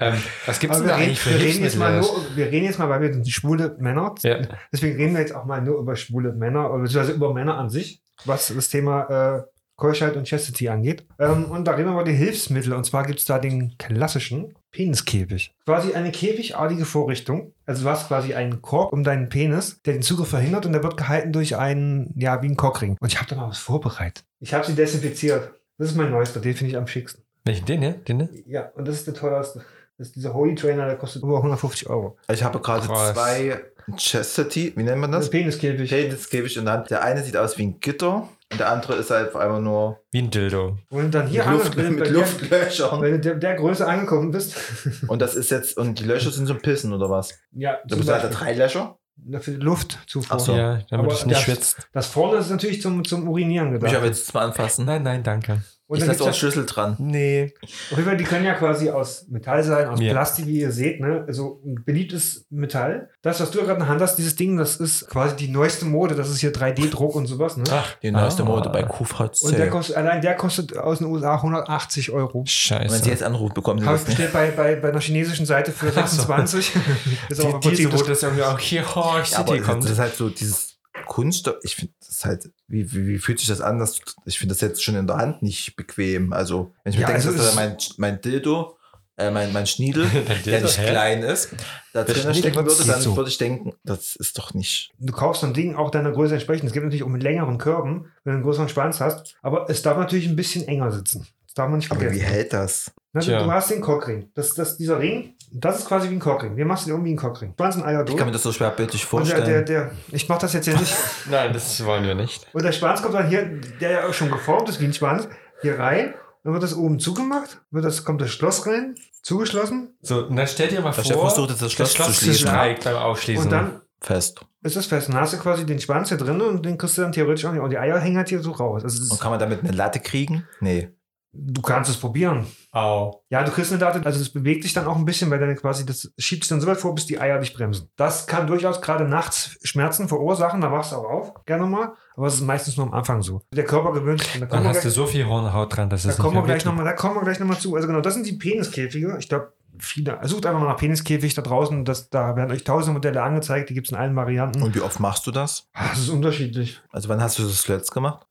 Ähm, was gibt es denn wir, da reden, eigentlich für wir, reden jetzt mal nur, wir reden jetzt mal, weil wir sind schwule Männer. Ja. Deswegen reden wir jetzt auch mal nur über schwule Männer, beziehungsweise über Männer an sich, was das Thema äh, Keuschheit und Chastity angeht. Ähm, und da reden wir über die Hilfsmittel. Und zwar gibt es da den klassischen Peniskäfig. Quasi eine käfigartige Vorrichtung. Also du hast quasi einen Korb um deinen Penis, der den Zugriff verhindert und der wird gehalten durch einen, ja, wie ein Cockring. Und ich habe da mal was vorbereitet. Ich habe sie desinfiziert. Das ist mein neuester, den finde ich am schicksten. Welchen? Den hier? Den hier? Ja, und das ist der teuerste. Das ist dieser Holy Trainer, der kostet über 150 Euro. Ich habe gerade Krass. zwei Chastity, wie nennt man Das Peniskäfig. Penis gebe ich in der Hand. Der eine sieht aus wie ein Gitter und der andere ist halt einfach nur Wie ein Dildo. Und dann hier mit, Luft, mit wenn, Luftlöchern. wenn du der, der Größe angekommen bist. [laughs] Und das ist jetzt, und die Löcher sind zum Pissen oder was? ja, Du bist halt drei Löcher? Für die Luftzufuhr. Ach so. Ja, damit Aber es nicht das- schwitzt. Das vorne ist natürlich zum, zum Urinieren gedacht. aber jetzt mal anfassen. Nein, nein, danke. Und dann lasse auch Schlüssel dran. Nee. auf jeden Fall, die können ja quasi aus Metall sein, aus Ja. Plastik, wie ihr seht, ne? Also ein beliebtes Metall. Das, was du gerade in der Hand hast, dieses Ding, das ist quasi die neueste Mode. Das ist hier 3D-Druck und sowas, ne? Ach, Die neueste ah. Mode bei QVC. Und der kostet, allein der kostet aus den USA 180 Euro. Und wenn sie Scheiße. jetzt anruft, bekommen sie Habe ich das bestellt bei, bei, bei einer chinesischen Seite für 26. [laughs] [laughs] ist aber im Die, diese, Prinzip wo das, das irgendwie auch hier Horror Ja, aber kommt. das ist halt so dieses Kunststoff. Ich finde das halt, wie, wie, wie fühlt sich das an? Dass, ich finde das jetzt schon in der Hand nicht bequem. Also, wenn ich mir Ja, denke, also dass da mein, mein Dildo, äh, mein, mein Schniedel, [laughs] Dein der Dildo, nicht hä? klein ist, da drin stecken würde, dann so. würde ich denken, das ist doch nicht. du kaufst so ein Ding auch deiner Größe entsprechend. Es gibt natürlich auch mit längeren Körben, wenn du einen größeren Schwanz hast. Aber es darf natürlich ein bisschen enger sitzen. Das darf man nicht Aber vergessen. wie hält das? Na, du, du hast den Cockring. Das, das, dieser Ring, das ist quasi wie ein Cockring. Den machst du dir irgendwie einen Cockring. Schwanz und Eier Ich durch. kann mir das so schwer bildlich Und der, vorstellen. der, der, ich mach das jetzt ja nicht. [laughs] Nein, das wollen wir nicht. Und der Schwanz kommt dann hier, der ja auch schon geformt ist wie ein Schwanz, hier rein. Dann wird das oben zugemacht, wird das, kommt das Schloss rein, zugeschlossen. So, und dann stell dir mal Der vor, Chef versucht jetzt das Schloss zu schließen. streikt beim Aufschließen. Und dann Fest. ist das fest. Dann hast du quasi den Schwanz hier drin und den kriegst du dann theoretisch auch nicht. Und die Eier hängen halt hier so raus. Also es Und kann man damit eine Latte kriegen? Nee. Du kannst es probieren. Au. Ja, du kriegst eine Daten, also es bewegt sich dann auch ein bisschen, weil dann quasi, das schiebt sich dann so weit vor, bis die Eier dich bremsen. Das kann durchaus gerade nachts Schmerzen verursachen, da wachst du auch auf, gerne mal. Aber es ist meistens nur am Anfang so. Der Körper gewöhnt sich. Da Dann hast du gleich, so viel Hornhaut dran, dass da es kommen wir nicht gleich wehtut. nochmal, da kommen wir gleich nochmal zu. Also genau, das sind die Peniskäfige. Ich glaube, viele, sucht einfach mal nach Peniskäfig da draußen. Das, da werden euch tausende Modelle angezeigt, die gibt es in allen Varianten. Und wie oft machst du das? Ah, Das ist unterschiedlich. Also wann hast du das zuletzt gemacht?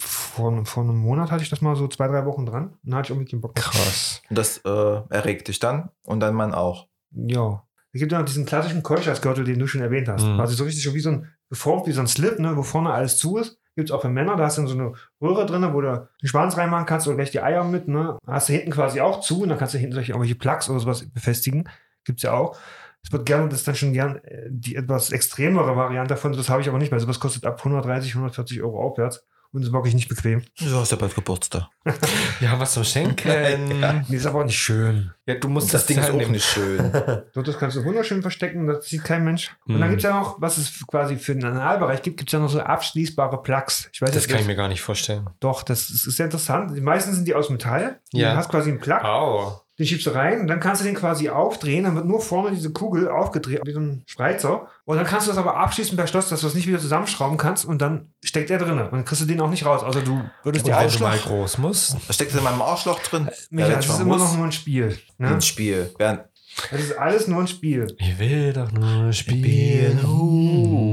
Vor, vor einem Monat hatte ich das mal so zwei, drei Wochen dran. Dann hatte ich irgendwie keinen Bock. Krass. Und das äh, erregt dich dann und dein Mann auch. Ja. Es gibt ja noch diesen klassischen Keuschersgürtel, den du schon erwähnt hast. Mhm. Also so richtig so wie so ein, geformt wie so ein Slip, ne, wo vorne alles zu ist. Gibt es auch für Männer, da hast du dann so eine Röhre drin, wo du den Schwanz reinmachen kannst oder gleich die Eier mit, ne. Hast du hinten quasi auch zu und dann kannst du hinten solche irgendwelche Plugs oder sowas befestigen. Gibt's ja auch. Es wird gerne, das ist dann schon gern äh, die etwas extremere Variante davon. Das habe ich aber nicht mehr. Sowas kostet ab 130, 140 Euro aufwärts und ist wirklich nicht bequem. Du hast ja bald Geburtstag. [laughs] Wir haben was zum Schenken. [laughs] Ja. Nee, ist aber auch nicht schön. Ja, du musst Und das Ding ist auch nicht schön. [laughs] So, das kannst du wunderschön verstecken, das sieht kein Mensch. Und dann Mhm. gibt es ja noch, was es quasi für den Analbereich gibt, gibt es ja noch so abschließbare Plugs. Ich weiß Das jetzt kann ich mir gar nicht vorstellen. Doch, das ist, ist sehr interessant. Die meisten sind die aus Metall. Ja. Du hast quasi einen Plug, Au. Den schiebst du rein und dann kannst du den quasi aufdrehen. Dann wird nur vorne diese Kugel aufgedreht, wie so ein Spreizer. Und dann kannst du das aber abschließen per Schloss, dass du das nicht wieder zusammenschrauben kannst und dann steckt er drin. Und dann kriegst du den auch nicht raus. Also du würdest Und dir wenn du mal groß musst. Da steckt es in meinem Arschloch drin. Micha, Ja, das ist ich immer noch nur ein Spiel. Ne? Ein Spiel. Während Das ist alles nur ein Spiel. Ich will doch nur spielen. Also-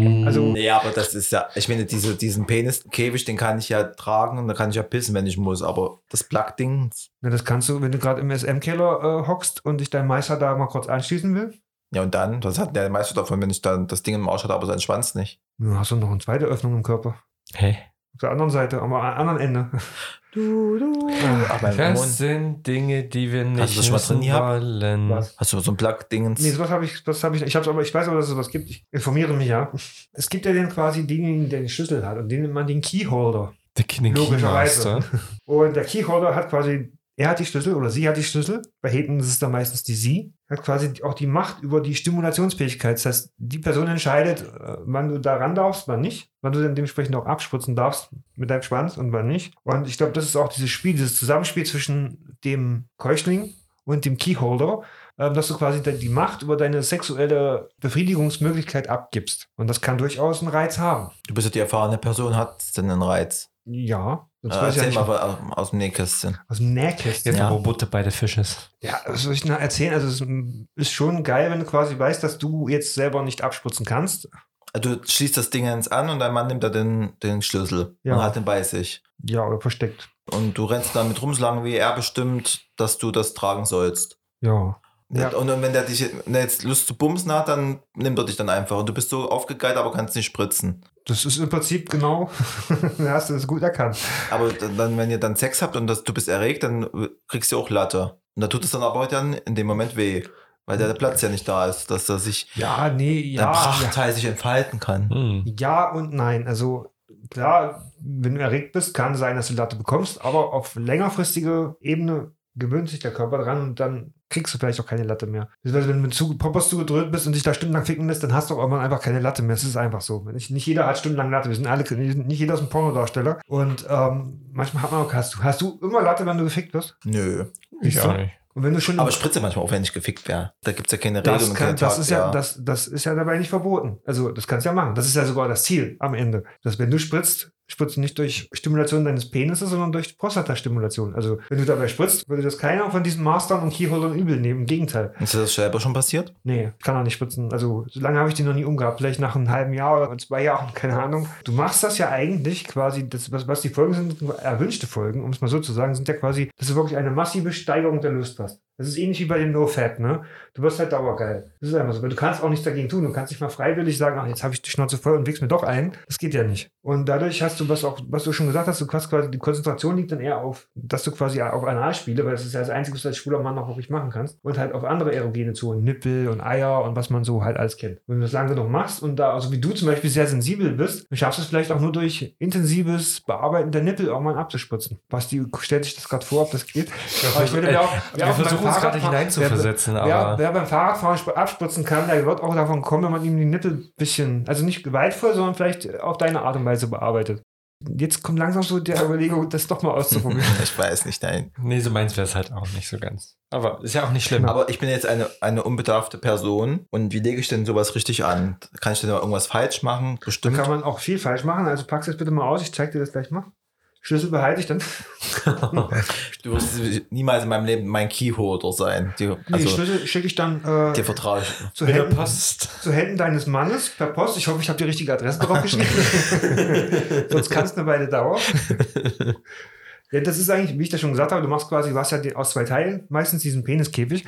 Nee, aber das ist ja, ich meine, diese, diesen Peniskäfig, den kann ich ja tragen und da kann ich ja pissen, wenn ich muss. Aber das Plug-Ding, Ja, das kannst du, wenn du gerade im SM-Keller äh, hockst und dich dein Meister da mal kurz anschließen will. ja und dann, was hat der meiste davon, wenn ich dann das Ding im Arsch hatte, aber seinen Schwanz nicht? Du hast du noch eine zweite Öffnung im Körper. Hey. Auf der anderen Seite, am anderen Ende. Du, du. Ach, mein Das sind Dinge, die wir nicht Hast du das schon mal gehabt? wollen. Was? Hast du so ein Plug-Dingens? Nee, sowas habe ich, das habe ich, ich hab's aber, ich weiß aber, dass es sowas gibt. Ich informiere mich ja. Es gibt ja den quasi denjenigen, der den Schlüssel hat und den nennt man den Keyholder. Der King Logischerweise. Keymaster. Und der Keyholder hat quasi, er hat die Schlüssel oder sie hat die Schlüssel. Bei Heten ist es dann meistens die sie. Hat quasi auch die Macht über die Stimulationsfähigkeit. Das heißt, die Person entscheidet, äh, wann du da ran darfst, wann nicht. Wann du dann dementsprechend auch abspritzen darfst mit deinem Schwanz und wann nicht. Und ich glaube, das ist auch dieses Spiel, dieses Zusammenspiel zwischen dem Keuchling und dem Keyholder, ähm, dass du quasi die Macht über deine sexuelle Befriedigungsmöglichkeit abgibst. Und das kann durchaus einen Reiz haben. Du bist ja die erfahrene Person, hat es denn einen Reiz? Ja. Äh, Sonst weiß ich ja erzähl nicht, mal aus, aus dem Nähkästchen. aus dem Nähkästchen. Jetzt, Ja. wo Butter bei der Fisch ist. Ja, was soll ich noch erzählen? Also, es ist schon geil, wenn du quasi weißt, dass du jetzt selber nicht abspritzen kannst. Also Du schließt das Ding ins an und dein Mann nimmt da den, den Schlüssel Ja. und hat den bei sich. Ja, oder versteckt. Und du rennst damit rum, solange wie er bestimmt, dass du das tragen sollst. Ja. Ja. Und wenn der dich wenn er jetzt Lust zu bumsen hat, dann nimmt er dich dann einfach. Und du bist so aufgegeilt, aber kannst nicht spritzen. Das ist im Prinzip genau, [laughs] da hast du das gut erkannt. Aber dann, wenn ihr dann Sex habt und das, du bist erregt, dann kriegst du auch Latte. Und da tut es dann aber dann in dem Moment weh. Weil der Platz ja nicht da ist, dass er sich Ja, nee, der ja. Prachtteil sich entfalten kann. Hm. Ja und nein. Also klar, wenn du erregt bist, kann sein, dass du Latte bekommst, aber auf längerfristige Ebene gewöhnt sich der Körper dran und dann kriegst du vielleicht auch keine Latte mehr. Also wenn du mit zu, Poppers zugedröhnt bist und dich da stundenlang ficken lässt, dann hast du auch irgendwann einfach keine Latte mehr. Es ist einfach so. Nicht, nicht jeder hat stundenlang Latte. Wir sind alle, nicht jeder ist ein Pornodarsteller. Und ähm, manchmal hat man auch, hast du, hast du immer Latte, wenn du gefickt wirst? Nö. Ich auch nicht. Und wenn du schon Aber ich spritze manchmal auch, wenn ich gefickt wäre. Da gibt's ja keine Regelung. das, kann, keinen das, ist ja, Das, das ist ja dabei nicht verboten. Also das kannst du ja machen. Das ist ja sogar das Ziel am Ende. Dass wenn du spritzt, spritzt du nicht durch Stimulation deines Penises, sondern durch Prostatastimulation. Also wenn du dabei spritzt, würde das keiner von diesen Mastern und Keyholdern übel nehmen. Im Gegenteil. Ist dir das selber schon passiert? Nee, kann auch nicht spritzen. Also so lange habe ich die noch nie umgehabt. Vielleicht nach einem halben Jahr oder zwei Jahren, [laughs] keine Ahnung. Du machst das ja eigentlich quasi, das, was, was die Folgen sind, erwünschte Folgen, um es mal so zu sagen, sind ja quasi, dass du wirklich eine massive Steigerung der Lust hast. Das ist ähnlich wie bei dem No-Fat, ne? Du wirst halt dauergeil. Das ist einfach so. Weil du kannst auch nichts dagegen tun. Du kannst nicht mal freiwillig sagen, ach, jetzt habe ich die Schnauze voll und wichs mir doch ein. Das geht ja nicht. Und dadurch hast du, was auch, was du schon gesagt hast, du hast quasi, die Konzentration liegt dann eher auf, dass du quasi auf Anal spiele, weil das ist ja das Einzige, was du als schwuler Mann noch wirklich machen kannst. Und halt auf andere Erogene zu, Nippel und Eier und was man so halt alles kennt. Wenn du das lange genug machst und da, also wie du zum Beispiel sehr sensibel bist, schaffst du es vielleicht auch nur durch intensives Bearbeiten der Nippel irgendwann abzuspritzen. Basti stellt sich das gerade vor, ob das geht. Aber ich würde mir auch, Wir auch beim versuchen uns gerade hineinzuversetzen, aber wer beim Fahrradfahren abspritzen kann, der wird auch davon kommen, wenn man ihm die Nippel ein bisschen, also nicht gewaltvoll, sondern vielleicht auf deine Art und Weise bearbeitet. Jetzt kommt langsam so der Überlegung, das doch mal auszuprobieren. [laughs] Ich weiß nicht, nein. nee, so meins wäre es halt auch nicht so ganz. Aber ist ja auch nicht schlimm. Aber ich bin jetzt eine, eine unbedarfte Person. Und wie lege ich denn sowas richtig an? Kann ich denn da irgendwas falsch machen? Da Bestimmt. kann man auch viel falsch machen. Also pack's jetzt bitte mal aus, ich zeig dir das gleich mal. Schlüssel behalte ich dann. Du wirst niemals in meinem Leben mein Keyholder sein. Die, die also, Schlüssel schicke ich dann äh, dir vertraue ich. zu, Händen, Post. zu Händen deines Mannes per Post. Ich hoffe, ich habe die richtige Adresse drauf geschrieben. [laughs] Sonst kann es eine Weile dauern. Ja, das ist eigentlich, wie ich das schon gesagt habe, du machst quasi, du hast ja aus zwei Teilen, meistens diesen Peniskäfig.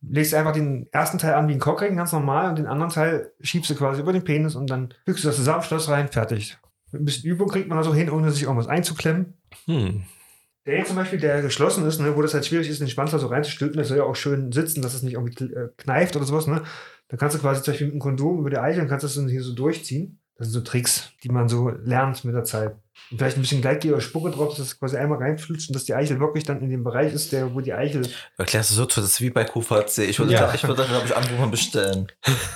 Legst einfach den ersten Teil an wie ein Cockring, ganz normal, und den anderen Teil schiebst du quasi über den Penis und dann fügst du das zusammen, Schloss rein, fertig. Mit ein bisschen Übung kriegt man da so hin, ohne sich irgendwas einzuklemmen. Hm. Der jetzt zum Beispiel, der geschlossen ist, ne, wo das halt schwierig ist, den Schwanz da so reinzustülpen, der soll ja auch schön sitzen, dass es nicht irgendwie äh, kneift oder sowas, ne? Da kannst du quasi zum Beispiel mit einem Kondom über die Eichel und kannst das dann hier so durchziehen. Das sind so Tricks, die man so lernt mit der Zeit. Und vielleicht ein bisschen Gleitgel oder Spucke drauf, dass das quasi einmal reinflutscht und dass die Eichel wirklich dann in dem Bereich ist, der, wo die Eichel. Erklärst du so, das ist wie bei QVC. Ich würde, Ja. da, ich würde da, glaube ich, anrufen und bestellen.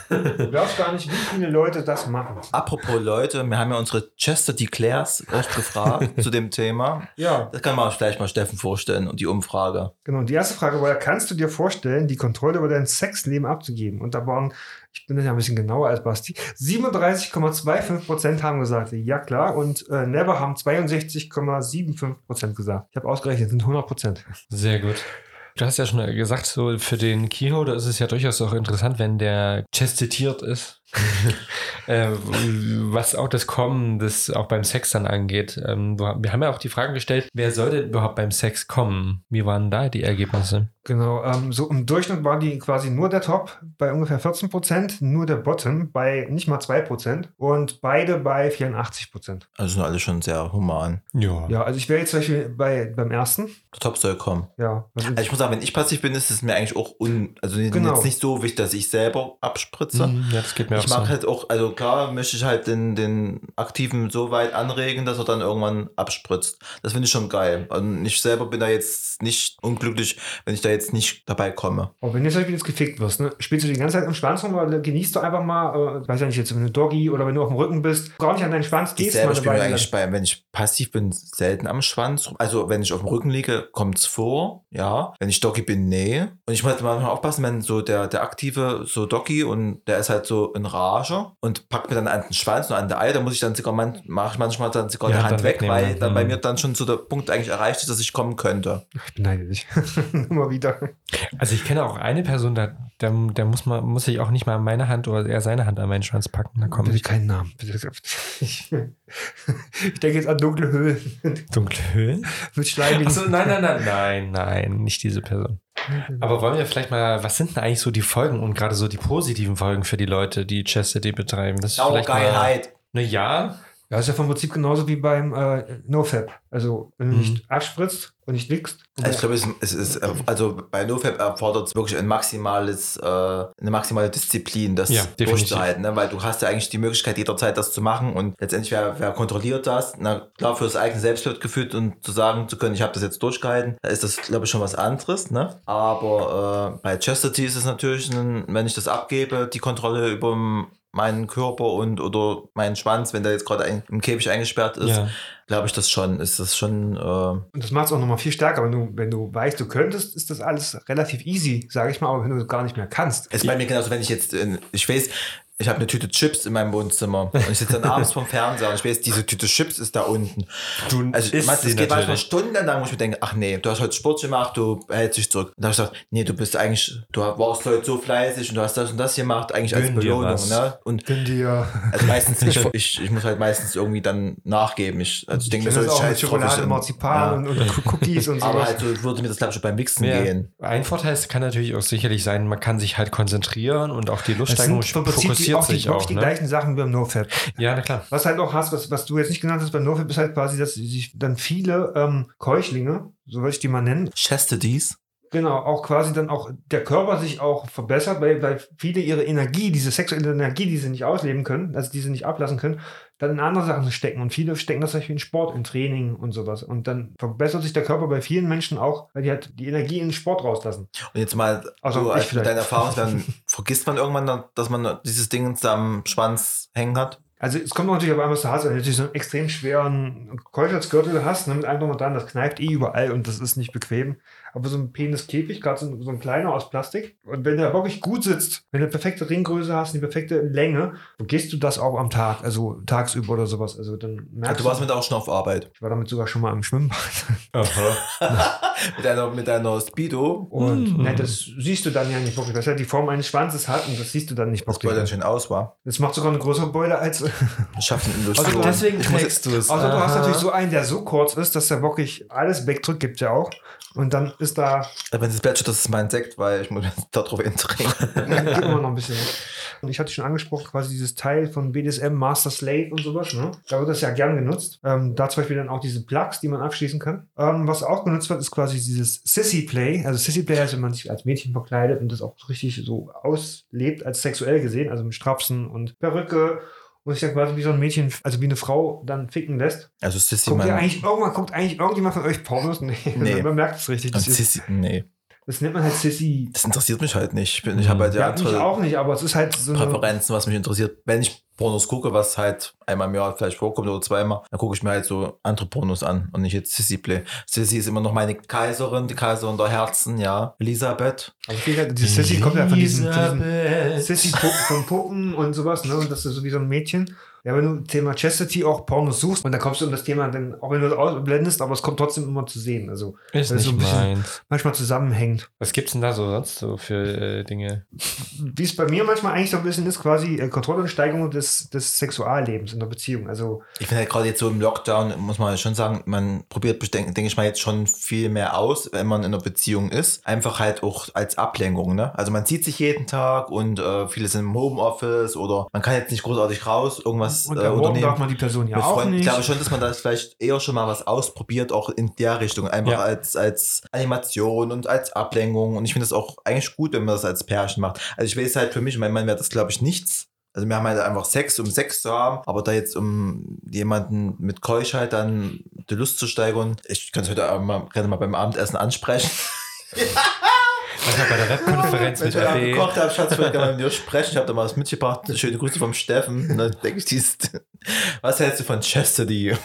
Du glaubst gar nicht, wie viele Leute das machen. Apropos Leute, wir haben ja unsere Chester Declares oft gefragt [laughs] zu dem Thema. Ja, Das kann man vielleicht mal Steffen vorstellen und die Umfrage. genau. Und die erste Frage war, kannst du dir vorstellen, die Kontrolle über dein Sexleben abzugeben? Und da waren, ich bin ja ein bisschen genauer als Basti, 37,25 Prozent haben gesagt, ja klar. Und äh, Never haben 62,75 Prozent gesagt. Ich habe ausgerechnet, sind 100 Prozent. Sehr gut. Du hast ja schon gesagt, so für den Keyholder ist es ja durchaus auch interessant, wenn der chestitiert ist. Äh, was auch das Kommen, das auch beim Sex dann angeht. Ähm, wir haben ja auch die Frage gestellt, wer sollte überhaupt beim Sex kommen? Wie waren da die Ergebnisse? Genau, ähm, so im Durchschnitt war die quasi nur der Top bei ungefähr 14 Prozent, nur der Bottom bei nicht mal 2 Prozent und beide bei 84 Prozent. Also sind alle schon sehr human. Ja. Ja, also ich wäre jetzt zum Beispiel bei, beim ersten. Der Top soll kommen. Ja, also Also ich muss sagen, wenn ich passiv bin, ist es mir eigentlich auch un, also Genau. jetzt nicht so wichtig, dass ich selber abspritze. Mhm, ja, das geht mir Ich mag so. halt auch, also klar, möchte ich halt den, den Aktiven so weit anregen, dass er dann irgendwann abspritzt. Das finde ich schon geil. Und ich selber bin da jetzt nicht unglücklich, wenn ich da jetzt nicht dabei komme. Aber wenn du Beispiel jetzt gefickt wirst, ne, spielst du die ganze Zeit im Schwanz rum oder genießt du einfach mal, äh, weiß ja nicht, jetzt wenn du Doggy oder wenn du auf dem Rücken bist, gar nicht an deinen Schwanz Ich gehst, selber mal eine spiele eigentlich bei, wenn ich passiv bin, selten am Schwanz. rum. Also wenn ich auf dem Rücken liege, kommt es vor, ja. Wenn ich Doggy bin, nee. Und ich muss manchmal aufpassen, wenn so der, der aktive so Doggy und der ist halt so in Rage und packt mir dann an den Schwanz und an der Eier, da muss ich dann sogar man, mache ich manchmal dann sogar Ja, die Hand dann weg, wegnehmen, weil dann bei Mhm. mir dann schon so der Punkt eigentlich erreicht ist, dass ich kommen könnte. Ich beneide dich. [laughs] Immer wieder. Also ich kenne auch eine Person, da, der, der muss man, muss ich auch nicht mal meine Hand oder er seine Hand an meinen Schwanz packen. Da kommt Bitte keinen Namen. Ich, [laughs] ich denke jetzt an dunkle Höhlen dunkle Höhlen. mit schleimigen. Achso, nein, nein, nein, nein, nein, nicht diese Person. Aber wollen wir vielleicht mal, was sind denn eigentlich so die Folgen und gerade so die positiven Folgen für die Leute, die Chastity betreiben? Das ist vielleicht mal, Saugeilheit. na ja, Ja, ist ja vom Prinzip genauso wie beim äh, NoFap. Also, wenn du Mhm. nicht abspritzt und nicht wickst. Also ich glaube, es, es ist, also bei NoFap erfordert es wirklich ein maximales, äh, eine maximale Disziplin, das Ja, durchzuhalten, ne? weil du hast ja eigentlich die Möglichkeit jederzeit das zu machen und letztendlich wer, wer kontrolliert das, na klar für das eigene Selbstwertgefühl und zu sagen zu können, ich habe das jetzt durchgehalten, da ist das glaube ich schon was anderes, ne? Aber äh, bei Chastity ist es natürlich, ein, wenn ich das abgebe, die Kontrolle über meinen Körper und oder meinen Schwanz, wenn der jetzt gerade ein, im Käfig eingesperrt ist, Ja. glaube ich das schon, ist das schon äh, Und das macht es auch nochmal viel stärker. Wenn du, wenn du weißt, du könntest, ist das alles relativ easy, sage ich mal. Aber wenn du es gar nicht mehr kannst. Es ist bei mir genauso, wenn ich jetzt, in, ich weiß, ich habe eine Tüte Chips in meinem Wohnzimmer und ich sitze dann abends vom Fernseher und ich weiß, diese Tüte Chips ist da unten. Du Also isst sie das geht manchmal natürlich. stundenlang, wo ich mir denke, ach nee, du hast heute Sport gemacht, du hältst dich zurück. Und dann habe ich gesagt, nee, du bist eigentlich, du warst heute so fleißig und du hast das und das gemacht, eigentlich als Gönn dir Belohnung. Ne? Und Gönn dir. also meistens, ich, [laughs] ich, ich muss halt meistens irgendwie dann nachgeben. Ich, also ich denke mir Das so, mit scheiß Schokolade, ich- Marzipan ja. und, und Cookies und [laughs] Aber sowas. halt so würde mir das, glaube ich, schon beim Wichsen Ja. gehen. Ein Vorteil kann natürlich auch sicherlich sein, man kann sich halt konzentrieren und auch die Luststeigerung sind auch die, auch. die Ne? gleichen Sachen wie beim NoFap. Ja, na klar. Was halt auch hast, was, was du jetzt nicht genannt hast beim NoFap, ist halt quasi, dass sich dann viele ähm, Keuchlinge, so würde ich die mal nennen, Chastities. Genau, auch quasi dann auch der Körper sich auch verbessert, weil, weil viele ihre Energie, diese sexuelle Energie, die sie nicht ausleben können, also die sie nicht ablassen können, dann in andere Sachen stecken. Und viele stecken das zum Beispiel in Sport, in Training und sowas. Und dann verbessert sich der Körper bei vielen Menschen auch, weil die halt die Energie in den Sport rauslassen. Und jetzt mal, Also so als mit deiner Erfahrung, dann [laughs] vergisst man irgendwann, dass man dieses Ding am Schwanz hängen hat. Also es kommt natürlich auf einmal, was du hast, wenn du natürlich so einen extrem schweren Keuschheitsgürtel hast, ne, mit einfach mal dran, das kneift eh überall und das ist nicht bequem. Aber so ein Peniskäfig, gerade so, ein- so ein kleiner aus Plastik. Und wenn der wirklich gut sitzt, wenn du perfekte Ringgröße hast, die perfekte Länge, vergisst du das auch am Tag, also tagsüber oder sowas. Also dann merkst du warst mit auch schon auf Arbeit. ich war damit sogar schon mal im Schwimmbad. [laughs] mit, deiner, mit deiner Speedo. Und Mm. ne, das siehst du dann ja nicht wirklich, weil es ja die Form eines Schwanzes hat und das siehst du dann nicht Das Beule dann wirklich. schön aus war. Das macht sogar eine größere Beule als. [laughs] Schaffen in Also deswegen trägst du es. Also du hast natürlich so einen, der so kurz ist, dass er wirklich alles wegdrückt, gibt ja auch. Und dann ist da, wenn es plätschert, das ist mein Sekt, weil ich muss da drauf trinken. geht immer noch ein bisschen. Und ich hatte schon angesprochen, quasi dieses Teil von BDSM, Master Slave und sowas. Ne? Da wird das ja gern genutzt. Ähm, da zum Beispiel dann auch diese Plugs, die man abschließen kann. Ähm, was auch genutzt wird, ist quasi dieses Sissy Play. Also Sissy Play heißt, wenn man sich als Mädchen verkleidet und das auch richtig so auslebt, als sexuell gesehen, also mit Strapsen und Perücke. Und sich dann quasi wie so ein Mädchen, also wie eine Frau dann ficken lässt. Also Sissy, Guckt, eigentlich, irgendwann, guckt eigentlich irgendjemand von euch Pornos? [laughs] Nee, Nee. man merkt es richtig. Das, ist, Sissy, nee, das nennt man halt Sissy. das interessiert mich halt nicht. Ich, bin- ich Mhm. habe halt ja Ja, mich andere auch nicht, aber es ist halt so Präferenzen, was mich interessiert. Wenn ich Pornos gucke, was halt einmal im Jahr vielleicht vorkommt oder zweimal, dann gucke ich mir halt so andere Pornos an und nicht jetzt Sissy Play. Sissy ist immer noch meine Kaiserin, die Kaiserin der Herzen, ja. Elisabeth. Also dieses Sissy kommt ja von diesen, von diesen. Sissy-Puppen von Puppen und sowas, ne? Und das ist so wie so ein Mädchen. Ja, wenn du Thema Chastity auch Pornos suchst, und dann kommst du um das Thema dann, auch wenn du das ausblendest, aber es kommt trotzdem immer zu sehen. Also Ist es nicht so ein bisschen meins. manchmal zusammenhängt. Was gibt's denn da so sonst so für äh, Dinge? Wie es bei mir manchmal eigentlich so ein bisschen ist, quasi äh, Kontrolle und Steigerung des, des Sexuallebens in der Beziehung. Also Ich finde halt gerade jetzt so im Lockdown, muss man schon sagen, man probiert, denke denk ich mal, jetzt schon viel mehr aus, wenn man in einer Beziehung ist. Einfach halt auch als Ablenkung, ne? Also man sieht sich jeden Tag und äh, viele sind im Homeoffice oder man kann jetzt nicht großartig raus, irgendwas und äh, unternehmen. darf man die Person ja auch nicht. Ich glaube schon, dass man da vielleicht eher schon mal was ausprobiert, auch in der Richtung. Einfach Ja. als, als Animation und als Ablenkung. Und ich finde das auch eigentlich gut, wenn man das als Pärchen macht. Also ich weiß halt für mich, mein Mann wäre das, glaube ich, nichts. Also wir haben halt einfach Sex, um Sex zu haben, aber da jetzt um jemanden mit Keuschheit dann die Lust zu steigern, ich kann es heute auch mal, gerne mal beim Abendessen ansprechen. [laughs] [laughs] Manchmal bei der Webkonferenz mit ich RB. gekocht habe, Schatz, ich gerne mit dir sprechen. Ich habe da mal was mitgebracht. Schöne Grüße vom Steffen. Und dann denke ich, dies, was hältst du von Chastity?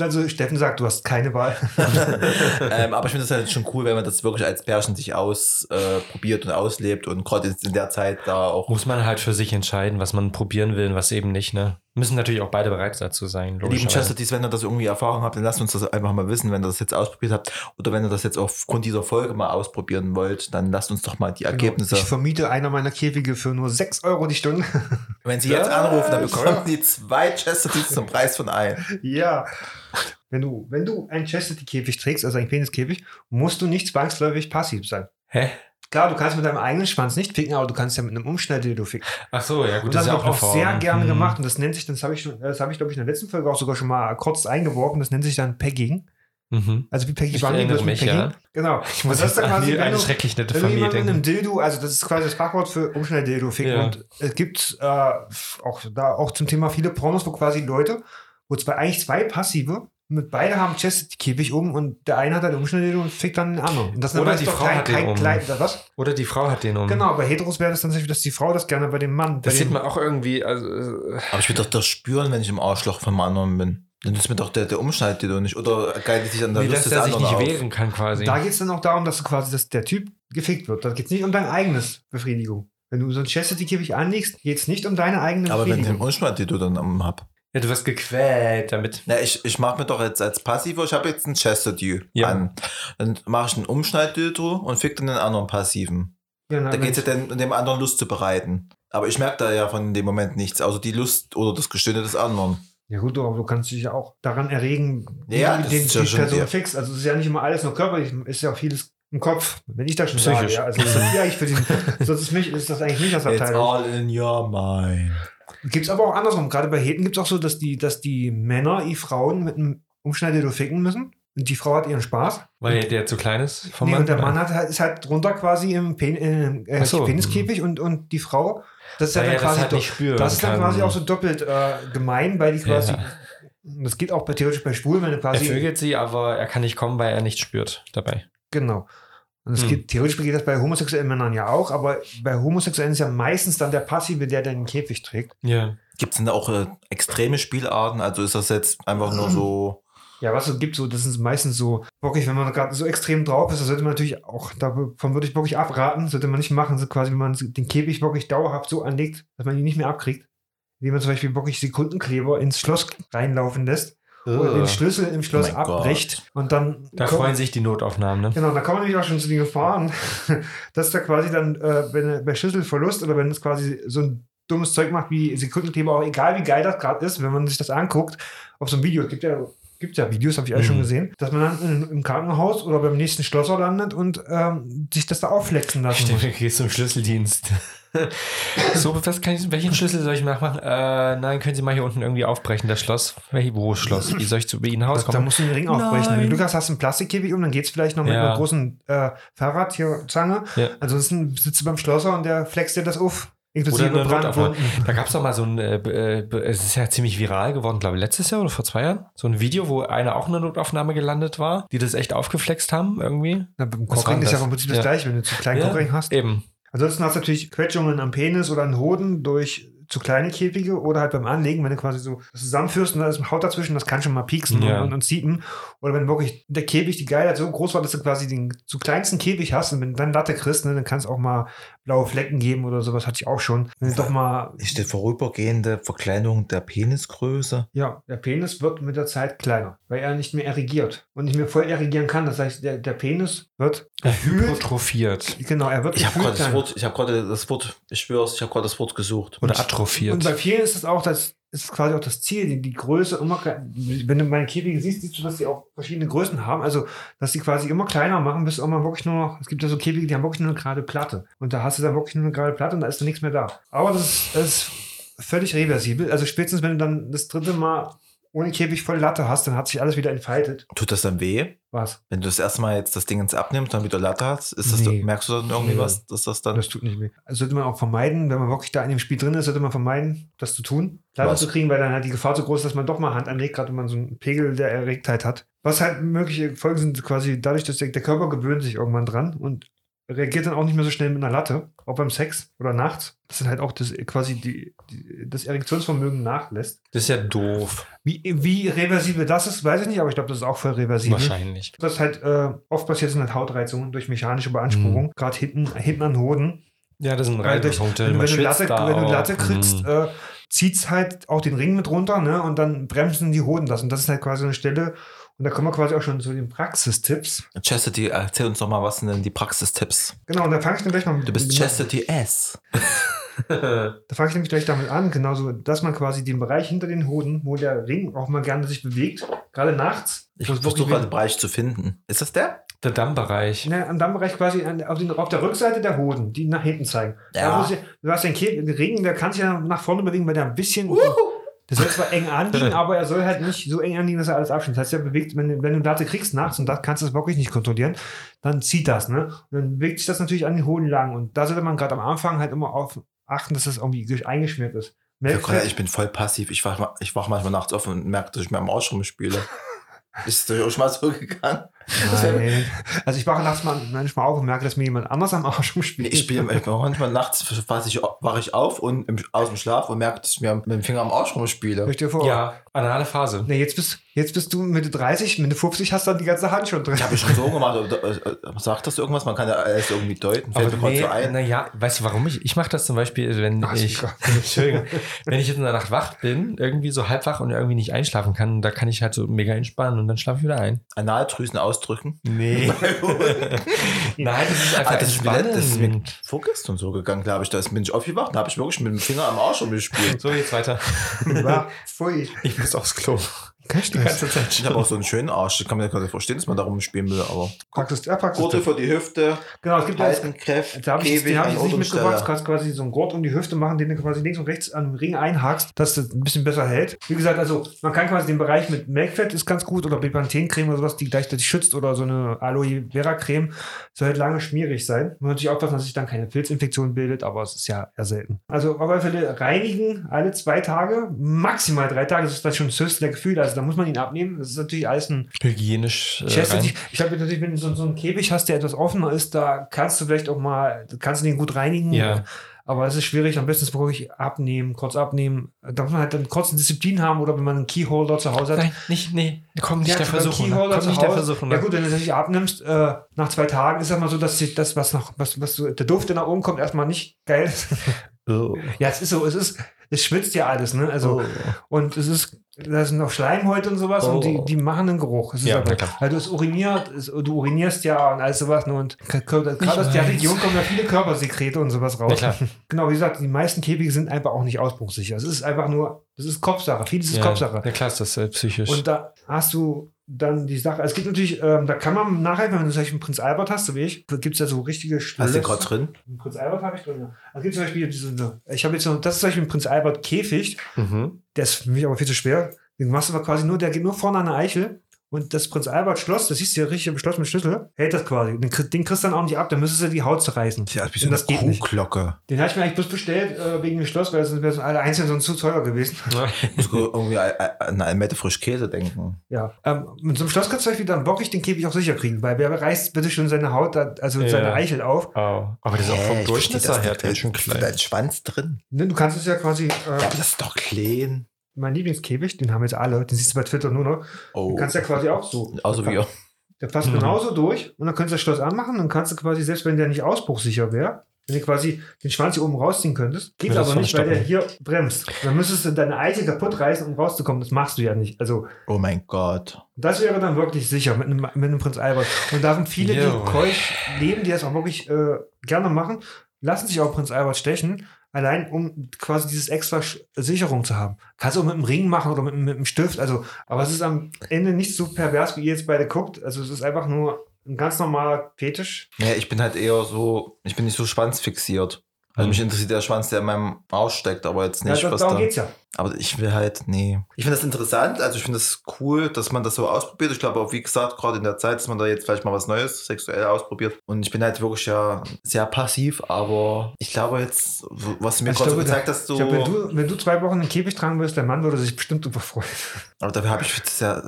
Also Steffen sagt, du hast keine Wahl. [laughs] ähm, aber ich finde das halt schon cool, wenn man das wirklich als Pärchen sich ausprobiert äh, und auslebt und gerade jetzt in der Zeit da auch. Muss man halt für sich entscheiden, was man probieren will und was eben nicht, ne? Müssen natürlich auch beide bereit dazu sein, Lieben. Chastities, wenn ihr das irgendwie Erfahrung habt, dann lasst uns das einfach mal wissen, wenn ihr das jetzt ausprobiert habt. Oder wenn ihr das jetzt aufgrund dieser Folge mal ausprobieren wollt, dann lasst uns doch mal die Ergebnisse. Ich vermiete einer meiner Käfige für nur 6 Euro die Stunde. [laughs] Wenn Sie jetzt anrufen, dann bekommen Sie zwei Chastities zum Preis von ein. ja. Wenn du, wenn du einen Chastity-Käfig trägst, also einen Peniskäfig, musst du nicht zwangsläufig passiv sein. Hä? Klar, du kannst mit deinem eigenen Schwanz nicht ficken, aber du kannst ja mit einem Umschnalldildo ficken. Ach so, ja gut, Und das, ist auch eine Form. sehr gerne Hm. gemacht und das nennt sich, das habe ich, schon- das habe ich glaube ich in der letzten Folge auch sogar schon mal kurz eingeworfen, das nennt sich dann Pegging. Mhm. Also wie Bonding, erinnere bloß mit mich, ja. Genau. Ich muss Und das dann an quasi, eine schrecklich nette Familie mit einem. Dildo, also das ist quasi das Fachwort für Umschnalldildo ficken. Ja. Und es gibt äh, auch da auch zum Thema viele Pornos, wo quasi Leute, wo zwei, eigentlich zwei Passive, mit beide haben Chastity-Käfig um und der eine hat halt Umschnalldildo und fickt dann den anderen. Und das Oder ist die Frau kein, hat den kein um. Kleid, was? Oder die Frau hat den um. Genau, bei Heteros wäre das dann tatsächlich, dass die Frau das gerne bei dem Mann. Das sieht man auch irgendwie, also, äh, Aber ich will doch das spüren, wenn ich im Arschloch vom anderen bin. Dann ist mir doch der, der Umschnalldildo nicht. Oder geilt sich an der wie Lust dass des er sich nicht auf. wehren kann quasi. Da geht es dann auch darum, dass du quasi, dass der Typ gefickt wird. Da geht es nicht um dein eigenes Befriedigung. Wenn du so ein Chastity-Käfig anlegst, geht es nicht um deine eigene Aber wenn den Befriedigung. Umschnalldildo dann am hab. Ja, du wirst gequält damit. Na, ich, ich mache mir doch jetzt als Passivo, ich habe jetzt einen Chastity Ja. an. Dann mache ich einen Umschnalldildo und fick dann den anderen Passiven. Genau, Da geht es ja dann, dem anderen Lust zu bereiten. Aber ich merke da ja von dem Moment nichts, außer die Lust oder das Gestöhne des anderen. Ja gut, aber du kannst dich ja auch daran erregen, wie Ja, den, ist ja die Person sehr- fix. Also es ist ja nicht immer alles nur körperlich, es ist ja auch vieles im Kopf, wenn ich das schon Psychisch. sage. Ja. Also das ist ja eigentlich für den, [laughs] sonst ist, mich, ist das eigentlich nicht das It's Abteilung. all in your mind. Gibt es aber auch andersrum. Gerade bei Heten gibt es auch so, dass die, dass die Männer die Frauen mit einem Umschneidedo ficken müssen. Und die Frau hat ihren Spaß. Weil der zu klein ist vom Nee, Mann. und der Mann hat, halt- ist halt drunter quasi im Pen, äh, äh, so. Peniskäfig und, und die Frau, das ist ja dann er das quasi halt nicht spüren Das ist dann quasi auch so doppelt äh, gemein, weil die quasi. Ja. Das geht auch bei theoretisch bei Schwulen, wenn du Er quasi. vögelt sie, aber er kann nicht kommen, weil er nicht spürt dabei. Genau. Und es Hm. geht, theoretisch geht das bei homosexuellen Männern ja auch, aber bei Homosexuellen ist ja meistens dann der Passive, der den Käfig trägt. Ja. Gibt es denn da auch äh, extreme Spielarten? Also ist das jetzt einfach nur so. [clears throat] Ja, was es gibt, so, das ist meistens so, wirklich, wenn man gerade so extrem drauf ist, da sollte man natürlich auch, davon würde ich wirklich abraten, sollte man nicht machen, so quasi, wenn man den Käfig wirklich dauerhaft so anlegt, dass man ihn nicht mehr abkriegt. Wie man zum Beispiel wirklich Sekundenkleber ins Schloss reinlaufen lässt oder den Schlüssel im Schloss Oh mein Gott. abbricht und dann. Da kommt- freuen sich die Notaufnahmen, ne? Genau, da kommen wir nämlich auch schon zu den Gefahren, [laughs] dass da quasi dann äh, wenn, bei Schlüsselverlust oder wenn es quasi so ein dummes Zeug macht wie Sekundenkleber, auch egal wie geil das gerade ist, wenn man sich das anguckt, auf so einem Video, es gibt ja, gibt ja Videos, habe ich schon Mhm. gesehen, dass man dann im Krankenhaus oder beim nächsten Schlosser landet und ähm, sich das da aufflexen lassen Stimmt, muss. du gehst zum Schlüsseldienst. [laughs] so, was kann ich, welchen Schlüssel soll ich nachmachen? Äh, nein, können Sie mal hier unten irgendwie aufbrechen, das Schloss. Welche, wo ist Schloss? Wie soll ich zu Ihnen Da, Haus da kommen? musst du den Ring aufbrechen. Wenn Nein. du Lukas hast einen Plastikkäfig um, dann geht es vielleicht noch mit Ja. einer großen äh, Fahrrad hier Zange. Ja. Ansonsten sitzt du beim Schlosser und der flext dir das auf. Oder Inklusive eine Notaufnahme. Brandwunden. Da gab es doch mal so ein, äh, äh, es ist ja ziemlich viral geworden, glaube ich, letztes Jahr oder vor zwei Jahren. So ein Video, wo einer auch in der Notaufnahme gelandet war, die das echt aufgeflext haben irgendwie. Na, beim war ist ja vom Prinzip das Ja. gleiche, wenn du zu kleinen Ja, Cockring hast. Eben. Ansonsten hast du natürlich Quetschungen am Penis oder an Hoden durch zu kleine Käfige oder halt beim Anlegen, wenn du quasi so zusammenführst und da ist ein Haut dazwischen, das kann schon mal pieksen Ja. und, und ziepen. Oder wenn wirklich der Käfig, die Geilheit so groß war, dass du quasi den zu kleinsten Käfig hast und wenn du dann Latte kriegst, ne, dann kann es auch mal blaue Flecken geben oder sowas, hatte ich auch schon. Wenn doch mal, Ist die vorübergehende Verkleinerung der Penisgröße? ja, der Penis wird mit der Zeit kleiner, weil er nicht mehr erregiert und nicht mehr voll erregieren kann. Das heißt, der, der Penis wird Hypertrophiert. genau, er wird Ich habe gerade das. Wort, ich habe gerade das Wort, ich schwör's, ich habe gerade das Wort gesucht. Oder Und atrophiert. bei vielen ist es auch das, ist quasi auch das Ziel, die, die Größe immer Wenn du meine Käfige siehst, siehst du, dass die auch verschiedene Größen haben. Also, dass die quasi immer kleiner machen, bis mal wirklich nur noch, es gibt ja so Käfige, die haben wirklich nur eine gerade Platte. Und da hast du dann wirklich nur eine gerade Platte und da ist dann nichts mehr da. Aber das ist, das ist völlig reversibel. Also spätestens, wenn du dann das dritte Mal ohne Käfig voll Latte hast, dann hat sich alles wieder entfaltet. Tut das dann weh? Was? Wenn du das erste Mal jetzt das Ding ins abnimmst, dann wieder Latte hast, ist das, Nee. merkst du dann irgendwie Nee. was, dass das dann. Das tut nicht weh. Also sollte man auch vermeiden, wenn man wirklich da in dem Spiel drin ist, sollte man vermeiden, das zu tun. Latte Was? zu kriegen, weil dann halt die Gefahr so groß ist, dass man doch mal Hand anlegt, gerade wenn man so einen Pegel der Erregtheit hat. Was halt mögliche Folgen sind, quasi dadurch, dass der, der Körper gewöhnt sich irgendwann dran und reagiert dann auch nicht mehr so schnell mit einer Latte, auch beim Sex oder nachts. Das sind halt auch das quasi die, die, das Erektionsvermögen nachlässt. Das ist ja doof. Wie, wie reversibel das ist, weiß ich nicht, aber ich glaube, das ist auch voll reversibel. Wahrscheinlich. Das ist halt äh, oft passiert sind halt Hautreizungen durch mechanische Beanspruchung, gerade hinten, hinten an Hoden. Ja, das sind Reibungspunkte. wenn, wenn, du schwitzt Latte, da wenn du auch. Latte kriegst, Mhm. äh, zieht's halt auch den Ring mit runter, ne? Und dann bremsen die Hoden das. Und das ist halt quasi eine Stelle. Und da kommen wir quasi auch schon zu den Praxistipps. Chastity, erzähl uns doch mal, was sind denn die Praxistipps? Genau, und da fange ich dann gleich mal mit. Du bist Chastity S. [laughs] Da fange ich nämlich gleich damit an, genauso, dass man quasi den Bereich hinter den Hoden, wo der Ring auch mal gerne sich bewegt, gerade nachts. Ich versuche gerade den Bereich zu finden. Ist das der? Der Dammbereich. Ne, am Dammbereich quasi an, auf, den, auf der Rückseite der Hoden, die nach hinten zeigen. Ja. Da, du hast den, Ring, der kann sich ja nach vorne bewegen, weil der ein bisschen. Der soll zwar eng anliegen, [laughs] aber er soll halt nicht so eng anliegen, dass er alles abschneidet. Das heißt, er bewegt, wenn, wenn du Datte kriegst nachts und da kannst du es wirklich nicht kontrollieren, dann zieht das, ne? Und dann bewegt sich das natürlich an den Hodenlagen. Und da sollte man gerade am Anfang halt immer auf achten, dass das irgendwie gesch- eingeschmiert ist. Ja, ich bin voll passiv. Ich wach, ich wach manchmal nachts auf und merke, dass ich mir am Arsch rumspiele. [laughs] Ist das auch schon mal so gegangen? Nein. Also ich wache nachts mal, manchmal auf und merke, dass mir jemand anders am Arsch Nee, rumspielt. ich spiele manchmal nachts fass ich, wache ich auf und im, aus dem Schlaf und merke, dass ich mir mit dem Finger am Arsch rumspiele. Stell dir vor. Ja, anale Phase. Nee, jetzt bist, jetzt bist du Mitte 30, Mitte 50 hast dann die ganze Hand schon drin. Ich habe ich schon so gemacht. Oder, äh, äh, sagt das irgendwas? Man kann ja alles irgendwie deuten. Fällt mir Aber nee, so ein. naja, weißt du warum ich? Ich mache das zum Beispiel, wenn Ach, ich, [laughs] wenn ich jetzt in der Nacht wach bin, irgendwie so halb wach und irgendwie nicht einschlafen kann, da kann ich halt so mega entspannen und dann schlafe ich wieder ein. Analdrüsen ausdrücken. Nee. [laughs] [laughs] Nein, das ist einfach Ah, das, ist mir, das ist mir vorgestern so gegangen, glaube ich. Da bin ich aufgewacht und habe ich wirklich mit dem Finger am Arsch rumgespielt. So, jetzt weiter. War [laughs] pfui. Ich muss aufs Klo. Kein Die ganze Zeit Ich habe auch so einen schönen Arsch. Ich kann mir gerade verstehen, dass man da rumspielen will, aber. Praxis, ja, Praxis. Gurte für die Hüfte, Genau, es gibt ja halten, kräftig, Da habe ich, den hab ich nicht mitgebracht. Du kannst quasi so einen Gurt um die Hüfte machen, den du quasi links und rechts an den Ring einhakst, dass das ein bisschen besser hält. Wie gesagt, also man kann quasi den Bereich mit Melkfett ist ganz gut oder Bepanthen-Creme oder sowas, die gleichzeitig schützt oder so eine Aloe Vera-Creme. Soll halt lange schmierig sein. Man muss natürlich aufpassen, dass sich dann keine Pilzinfektion bildet, aber es ist ja eher selten. Also auf alle Fälle reinigen alle zwei Tage, maximal drei Tage. Das ist dann schon das höchste der Gefühle. Also da muss man ihn abnehmen. Das ist natürlich alles ein Hygienisch. Äh, ich nicht, ich glaube natürlich, wenn du so, so einen Käfig hast, der etwas offener ist, da kannst du vielleicht auch mal, kannst du den gut reinigen. Ja. Aber es ist schwierig, am besten ist wirklich abnehmen, kurz abnehmen. Da muss man halt dann kurz eine Disziplin haben oder wenn man einen Keyholder zu Hause hat. Nein, nicht, nee. Komm nicht Ja, der Versuchung. Keyholder Komm nicht der Hause- Versuchung. Ja gut, wenn du nicht abnimmst, äh, nach zwei Tagen ist es mal so, dass sich das, was noch, was, was so, der Duft, der nach oben kommt, erstmal nicht geil ist. Oh. ja, es ist so, es ist, es schwitzt ja alles, ne? Also, Oh. und es ist, da sind noch Schleimhäute und sowas und die, Oh. die machen einen Geruch. Es ist Ja, aber, du es uriniert, es, du urinierst ja und alles sowas. Ne? Und gerade aus der. Region kommen ja viele Körpersekrete und sowas raus. Ja. Genau, wie gesagt, die meisten Käfige sind einfach auch nicht ausbruchssicher. Es ist einfach nur, das ist Kopfsache. Vieles ist Ja, Kopfsache. ja, klar ist das äh, psychisch. Und da hast du dann die Sache, es gibt natürlich, ähm, da kann man nachher, wenn du zum Beispiel Prinz Albert hast, so wie ich, gibt es ja so richtige Hast du gerade drin? Prinz Albert habe ich drin, ja. Es gibt zum Beispiel diese, ich habe jetzt so, das ist zum Beispiel ein Prinz Albert Käfig, mhm. der ist für mich aber viel zu schwer. Den machst du aber quasi nur, der geht nur vorne an der Eichel. Und das Prinz Albert Schloss, das siehst du ja richtig im Schloss mit Schlüssel, hält das quasi. Den, den kriegst du dann auch nicht ab, dann müsstest du die Haut zerreißen. Ja, wie Und das geht nicht. Kuhglocke. Den habe ich mir eigentlich bloß bestellt äh, wegen dem Schloss, weil das wäre so alle einzeln sonst zu teuer gewesen. Ich muss irgendwie an eine Almette frisch Käse denken. Ja. Ähm, mit so einem Schloss kannst du zum Beispiel dann wirklich den Käfig auch sicher kriegen, weil wer reißt bitte schon seine Haut, da, also Ja. seine Eichel auf. Oh. Aber das ist auch vom ich Durchschnitt her ganz schön nicht. klein. Da ist Schwanz drin. Ne, Du kannst es ja quasi, äh, Ja, aber das ist doch klein. Mein Lieblingskäfig, den haben jetzt alle, den siehst du bei Twitter nur noch. Oh. Du kannst ja quasi auch so. Außer wir. Der passt Mhm. genauso durch und dann kannst du das Schloss anmachen und kannst du quasi, selbst wenn der nicht ausbruchsicher wäre, wenn du quasi den Schwanz hier oben rausziehen könntest, geht Ja, aber nicht, weil der hier bremst. Dann müsstest du deine Eiche kaputt reißen, um rauszukommen. Das machst du ja nicht. Also, Oh mein Gott. das wäre dann wirklich sicher mit einem, mit einem Prinz Albert. Und darum viele, Jo. die keusch leben, die das auch wirklich äh, gerne machen, lassen sich auch Prinz Albert stechen, allein um quasi dieses extra Sicherung zu haben. Kannst du auch mit einem Ring machen oder mit, mit einem Stift. Also, aber es ist am Ende nicht so pervers, wie ihr jetzt beide guckt. Also es ist einfach nur ein ganz normaler Fetisch. Ja, ich bin halt eher so, ich bin nicht so schwanzfixiert. Also mich interessiert der Schwanz, der in meinem Arsch steckt, aber jetzt nicht, ja, was darum da. geht's ja. Aber ich will halt, nee. Ich finde das interessant, also ich finde das cool, dass man das so ausprobiert. Ich glaube auch, wie gesagt, gerade in der Zeit, dass man da jetzt vielleicht mal was Neues sexuell ausprobiert. Und ich bin halt wirklich ja sehr passiv, aber ich glaube jetzt, was du mir Also gerade so gezeigt hast, so, Ich glaub, wenn, du, wenn du zwei Wochen einen Käfig tragen würdest, der Mann würde sich bestimmt darüber freuen. aber dafür habe ich das [laughs] ja,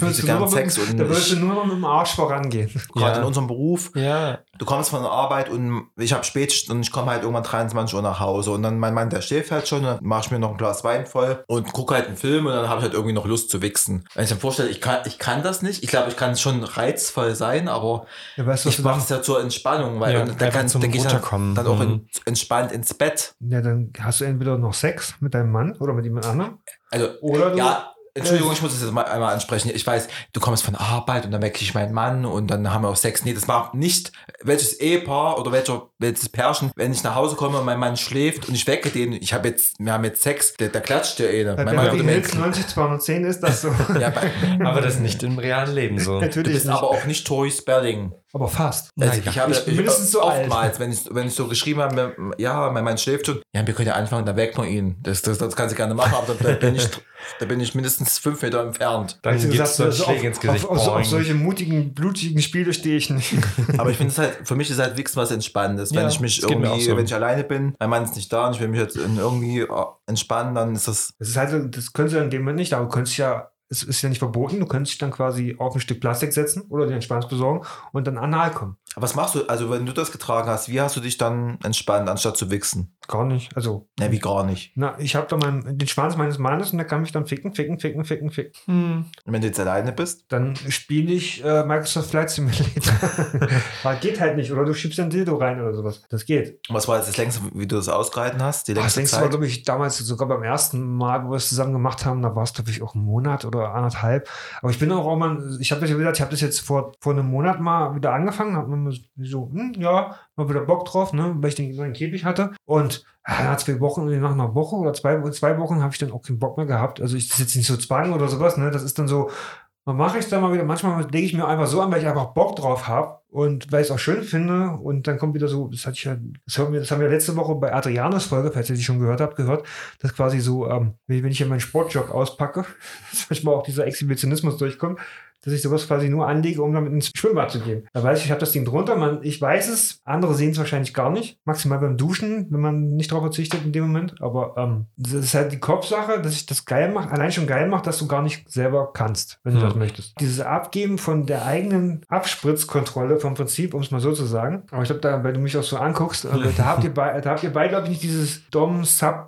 nur gern Sex mit, und da würdest du nur noch mit dem Arsch vorangehen. gerade Ja. in unserem Beruf, Ja. du kommst von der Arbeit und ich habe spät und ich komme halt irgendwann 23 Uhr nach Hause und dann mein Mann, der schläft halt schon, dann mache ich mir noch ein Glas Wein voll und gucke halt einen Film und dann habe ich halt irgendwie noch Lust zu wichsen. Wenn ich mir vorstelle, ich kann, ich kann das nicht, ich glaube, ich kann schon reizvoll sein, aber Ja, weißt ich mache dann, es ja zur Entspannung, weil Ja, dann, einfach kann, dann gehe ich dann, Runterkommen. dann auch Mhm. in, entspannt ins Bett. ja, dann hast du entweder noch Sex mit deinem Mann oder mit jemand anderem. Also Oder du, ja, Entschuldigung, ich muss es jetzt mal einmal ansprechen. Ich weiß, du kommst von Arbeit und dann wecke ich meinen Mann und dann haben wir auch Sex. Nee, das macht nicht welches Ehepaar oder welcher, welches Pärchen, wenn ich nach Hause komme und mein Mann schläft und ich wecke den, ich habe jetzt, wir haben jetzt Sex, der, der klatscht der eine. Bei Mein Mann mir Hills 90 210 ist das so. ja, bei, Aber das ist nicht im realen Leben so. du Natürlich bist nicht. aber auch nicht Tori Spelling. Aber fast. Also Naja, ich habe ich bin mindestens so alt. oftmals, wenn ich, wenn ich so geschrieben habe, ja, mein Mann schläft schon, ja, wir können ja anfangen, dann weckt man ihn. Das, das, das kannst du gerne machen, aber da, da, bin ich, da bin ich mindestens fünf Meter entfernt. Dann Also gibt es so einen also Schläge auf, ins Gesicht. Auf, auf, auf solche mutigen, blutigen Spiele stehe ich nicht. [laughs] Aber ich finde es halt, für mich ist halt Wichsen was Entspannendes. Ja, wenn ich mich irgendwie, so. wenn ich alleine bin, mein Mann ist nicht da und ich will mich jetzt irgendwie äh, entspannen, dann ist das, Das ist halt, so, das können sie in dem Moment nicht, aber du könntest ja, es ist ja nicht verboten, du könntest dich dann quasi auf ein Stück Plastik setzen oder den Entspannungs besorgen und dann anal kommen. Aber was machst du, also wenn du das getragen hast, wie hast du dich dann entspannt, anstatt zu wichsen? Gar nicht. Also, Ne, wie gar nicht. na, ich habe da meinen, den Schwanz meines Mannes und der kann mich dann ficken, ficken, ficken, ficken, ficken. Hm. Und wenn du jetzt alleine bist, Dann spiele ich äh, Microsoft Flight Simulator. [laughs] Geht halt nicht. Oder du schiebst ein Dildo rein oder sowas. Das geht. was war jetzt das längste, wie du das ausgehalten hast? Die Ach, das längste längste war, Zeit? glaube ich, damals sogar beim ersten Mal, wo wir es zusammen gemacht haben, da war es, glaube ich, auch ein Monat oder anderthalb. Aber ich bin auch, auch mal, ich habe das ja gesagt, ich habe das jetzt vor, vor einem Monat mal wieder angefangen, habe mir so, hm, ja, mal wieder Bock drauf, ne, weil ich den neuen Käfig hatte. Und ja, nach zwei Wochen, nach einer Woche oder zwei, zwei Wochen habe ich dann auch keinen Bock mehr gehabt. Also ich das jetzt nicht so Zwang oder sowas, ne? Das ist dann so, man mache ich es dann mal wieder. Manchmal lege ich mir einfach so an, weil ich einfach Bock drauf habe und weil ich es auch schön finde. Und dann kommt wieder so, das hatte ich ja, das haben wir, das haben wir letzte Woche bei Adrianos Folge, falls ihr die schon gehört habt, gehört, dass quasi so, ähm, wenn ich hier meinen Sportjob auspacke, [laughs] dass manchmal auch dieser Exhibitionismus durchkommt, dass ich sowas quasi nur anlege, um damit ins Schwimmbad zu gehen. Da weiß ich, ich habe das Ding drunter, man, ich weiß es, andere sehen es wahrscheinlich gar nicht. Maximal beim Duschen, wenn man nicht drauf verzichtet in dem Moment. Aber ähm, das ist halt die Kopfsache, dass ich das geil mache, allein schon geil macht, dass du gar nicht selber kannst, wenn du Hm. das möchtest. Dieses Abgeben von der eigenen Abspritzkontrolle vom Prinzip, um es mal so zu sagen. Aber ich glaube, da, weil du mich auch so anguckst, äh, da habt ihr bei, da habt ihr beide, glaube ich, nicht dieses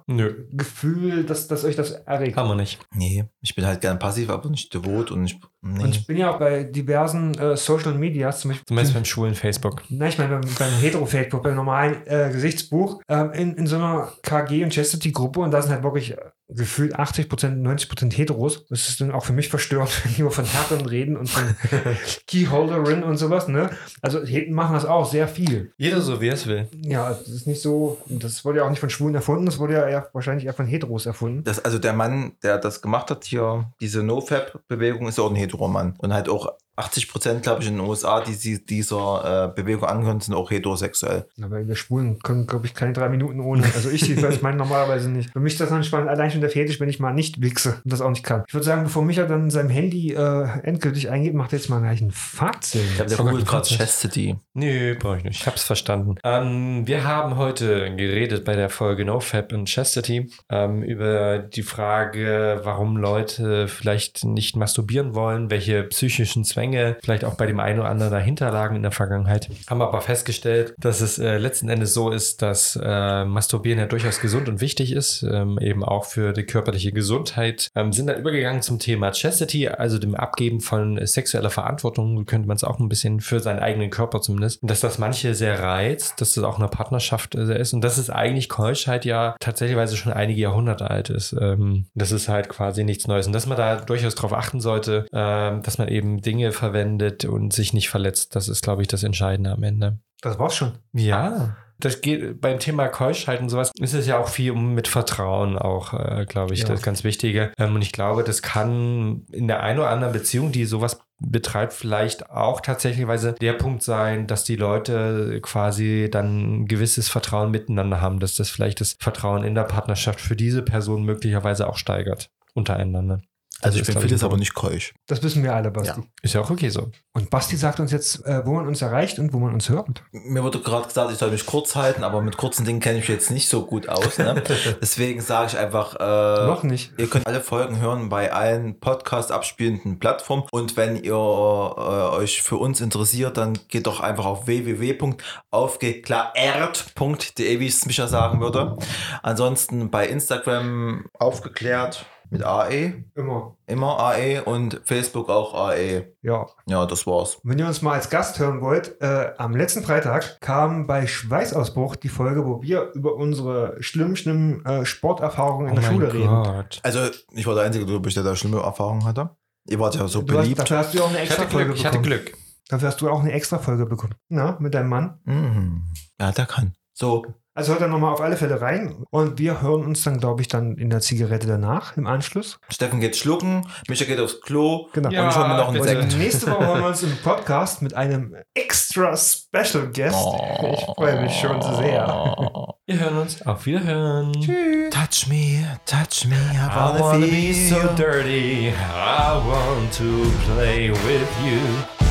Dom-Sub-Gefühl, dass, dass euch das erregt. haben wir nicht. Nee, ich bin halt gern passiv, aber nicht devot und ich, nee. Und ich bin ja auch bei diversen äh, Social Medias, zum Beispiel. Du meinst beim schwulen Facebook. Nein, ich meine beim, beim Hetero-Facebook, beim normalen äh, Gesichtsbuch, ähm, in, in so einer KG- und Chastity-Gruppe und da sind halt wirklich äh, gefühlt 80%, 90% Heteros. Das ist dann auch für mich verstörend, [laughs] wenn die immer von Herren reden und von [laughs] Keyholderin und sowas, ne? Also Heten machen das auch sehr viel. Jeder so, wie er es will. Ja, das ist nicht so, das wurde ja auch nicht von Schwulen erfunden, das wurde ja eher, wahrscheinlich eher von Heteros erfunden. Das, also der Mann, der das gemacht hat hier, diese No-Fab-Bewegung, ist ja auch ein Heteromann. Und halt auch 80 Prozent, glaube ich, in den USA, die sie dieser äh, Bewegung angehören, sind auch heterosexuell. Aber wir Schwulen können, glaube ich, keine drei Minuten ohne. Also ich, ich [laughs] meine normalerweise nicht. Für mich ist das dann spannend, allein schon der Fetisch, wenn ich mal nicht wichse und das auch nicht kann. Ich würde sagen, bevor Micha dann in seinem Handy äh, endgültig eingeht, macht er jetzt mal gleich ein Fazit. Ich glaube, der googelt gerade. Chastity. Nö, brauche ich nicht. Ich hab's verstanden. Ähm, wir haben heute geredet bei der Folge NoFap und Chastity ähm, über die Frage, warum Leute vielleicht nicht masturbieren wollen, welche psychischen Zwänge vielleicht auch bei dem einen oder anderen dahinter lagen in der Vergangenheit. Haben aber festgestellt, dass es äh, letzten Endes so ist, dass äh, Masturbieren ja durchaus gesund und wichtig ist, ähm, eben auch für die körperliche Gesundheit. Ähm, sind dann übergegangen zum Thema Chastity, also dem Abgeben von sexueller Verantwortung, könnte man es auch ein bisschen für seinen eigenen Körper zumindest. Und dass das manche sehr reizt, dass das auch eine Partnerschaft äh, ist und dass es eigentlich Keuschheit ja tatsächlich schon einige Jahrhunderte alt ist. Ähm, das ist halt quasi nichts Neues. Und dass man da durchaus darauf achten sollte, ähm, dass man eben Dinge verwendet und sich nicht verletzt. Das ist, glaube ich, das Entscheidende am Ende. Das war's schon. Ja. Das geht beim Thema Keuschheit und sowas ist es ja auch viel um mit Vertrauen auch, äh, glaube ich, Ja. das ganz Wichtige. Ähm, und ich glaube, das kann in der einen oder anderen Beziehung, die sowas betreibt, vielleicht auch tatsächlich der Punkt sein, dass die Leute quasi dann ein gewisses Vertrauen miteinander haben, dass das vielleicht das Vertrauen in der Partnerschaft für diese Person möglicherweise auch steigert untereinander. Also Das ich bin ich, vieles ein aber nicht keusch. Das wissen wir alle, Basti. Ja. Ist ja auch okay so. Und Basti sagt uns jetzt, äh, wo man uns erreicht und wo man uns hört. Mir wurde gerade gesagt, ich soll mich kurz halten, aber mit kurzen Dingen kenne ich mich jetzt nicht so gut aus. Ne? [laughs] Deswegen sage ich einfach, äh, Noch nicht. Ihr könnt alle Folgen hören bei allen Podcast abspielenden Plattformen. Und wenn ihr äh, euch für uns interessiert, dann geht doch einfach auf www.aufgeklärert.de, wie es Micha sagen würde. Ansonsten bei Instagram aufgeklärt. Mit AE, Immer. immer AE und Facebook auch AE. Ja. Ja, das war's. Wenn ihr uns mal als Gast hören wollt, äh, am letzten Freitag kam bei Schweißausbruch die Folge, wo wir über unsere schlimmen, schlimmen äh, Sporterfahrungen in der Schule reden. Gott. Also, ich war der Einzige, glaube ich, der da schlimme Erfahrungen hatte. Ihr wart ja so Du hast, beliebt. dafür hast du auch eine extra Folge Glück. Ich hatte bekommen. Glück. Dafür hast du auch eine extra Folge bekommen. Na, mit deinem Mann. Mhm. Ja, der kann. So, Also hört dann nochmal auf alle Fälle rein und wir hören uns dann, glaube ich, dann in der Zigarette danach im Anschluss. Steffen geht schlucken, Micha geht aufs Klo Genau. Ja, und mir noch einen. Sekt. Und nächste Woche hören wir uns im Podcast mit einem extra Special Guest. Ich freue mich schon sehr. Wir hören uns. Auf Wiederhören. Tschüss. Touch me, touch me, I I wanna wanna be feel so dirty. I want to play with you.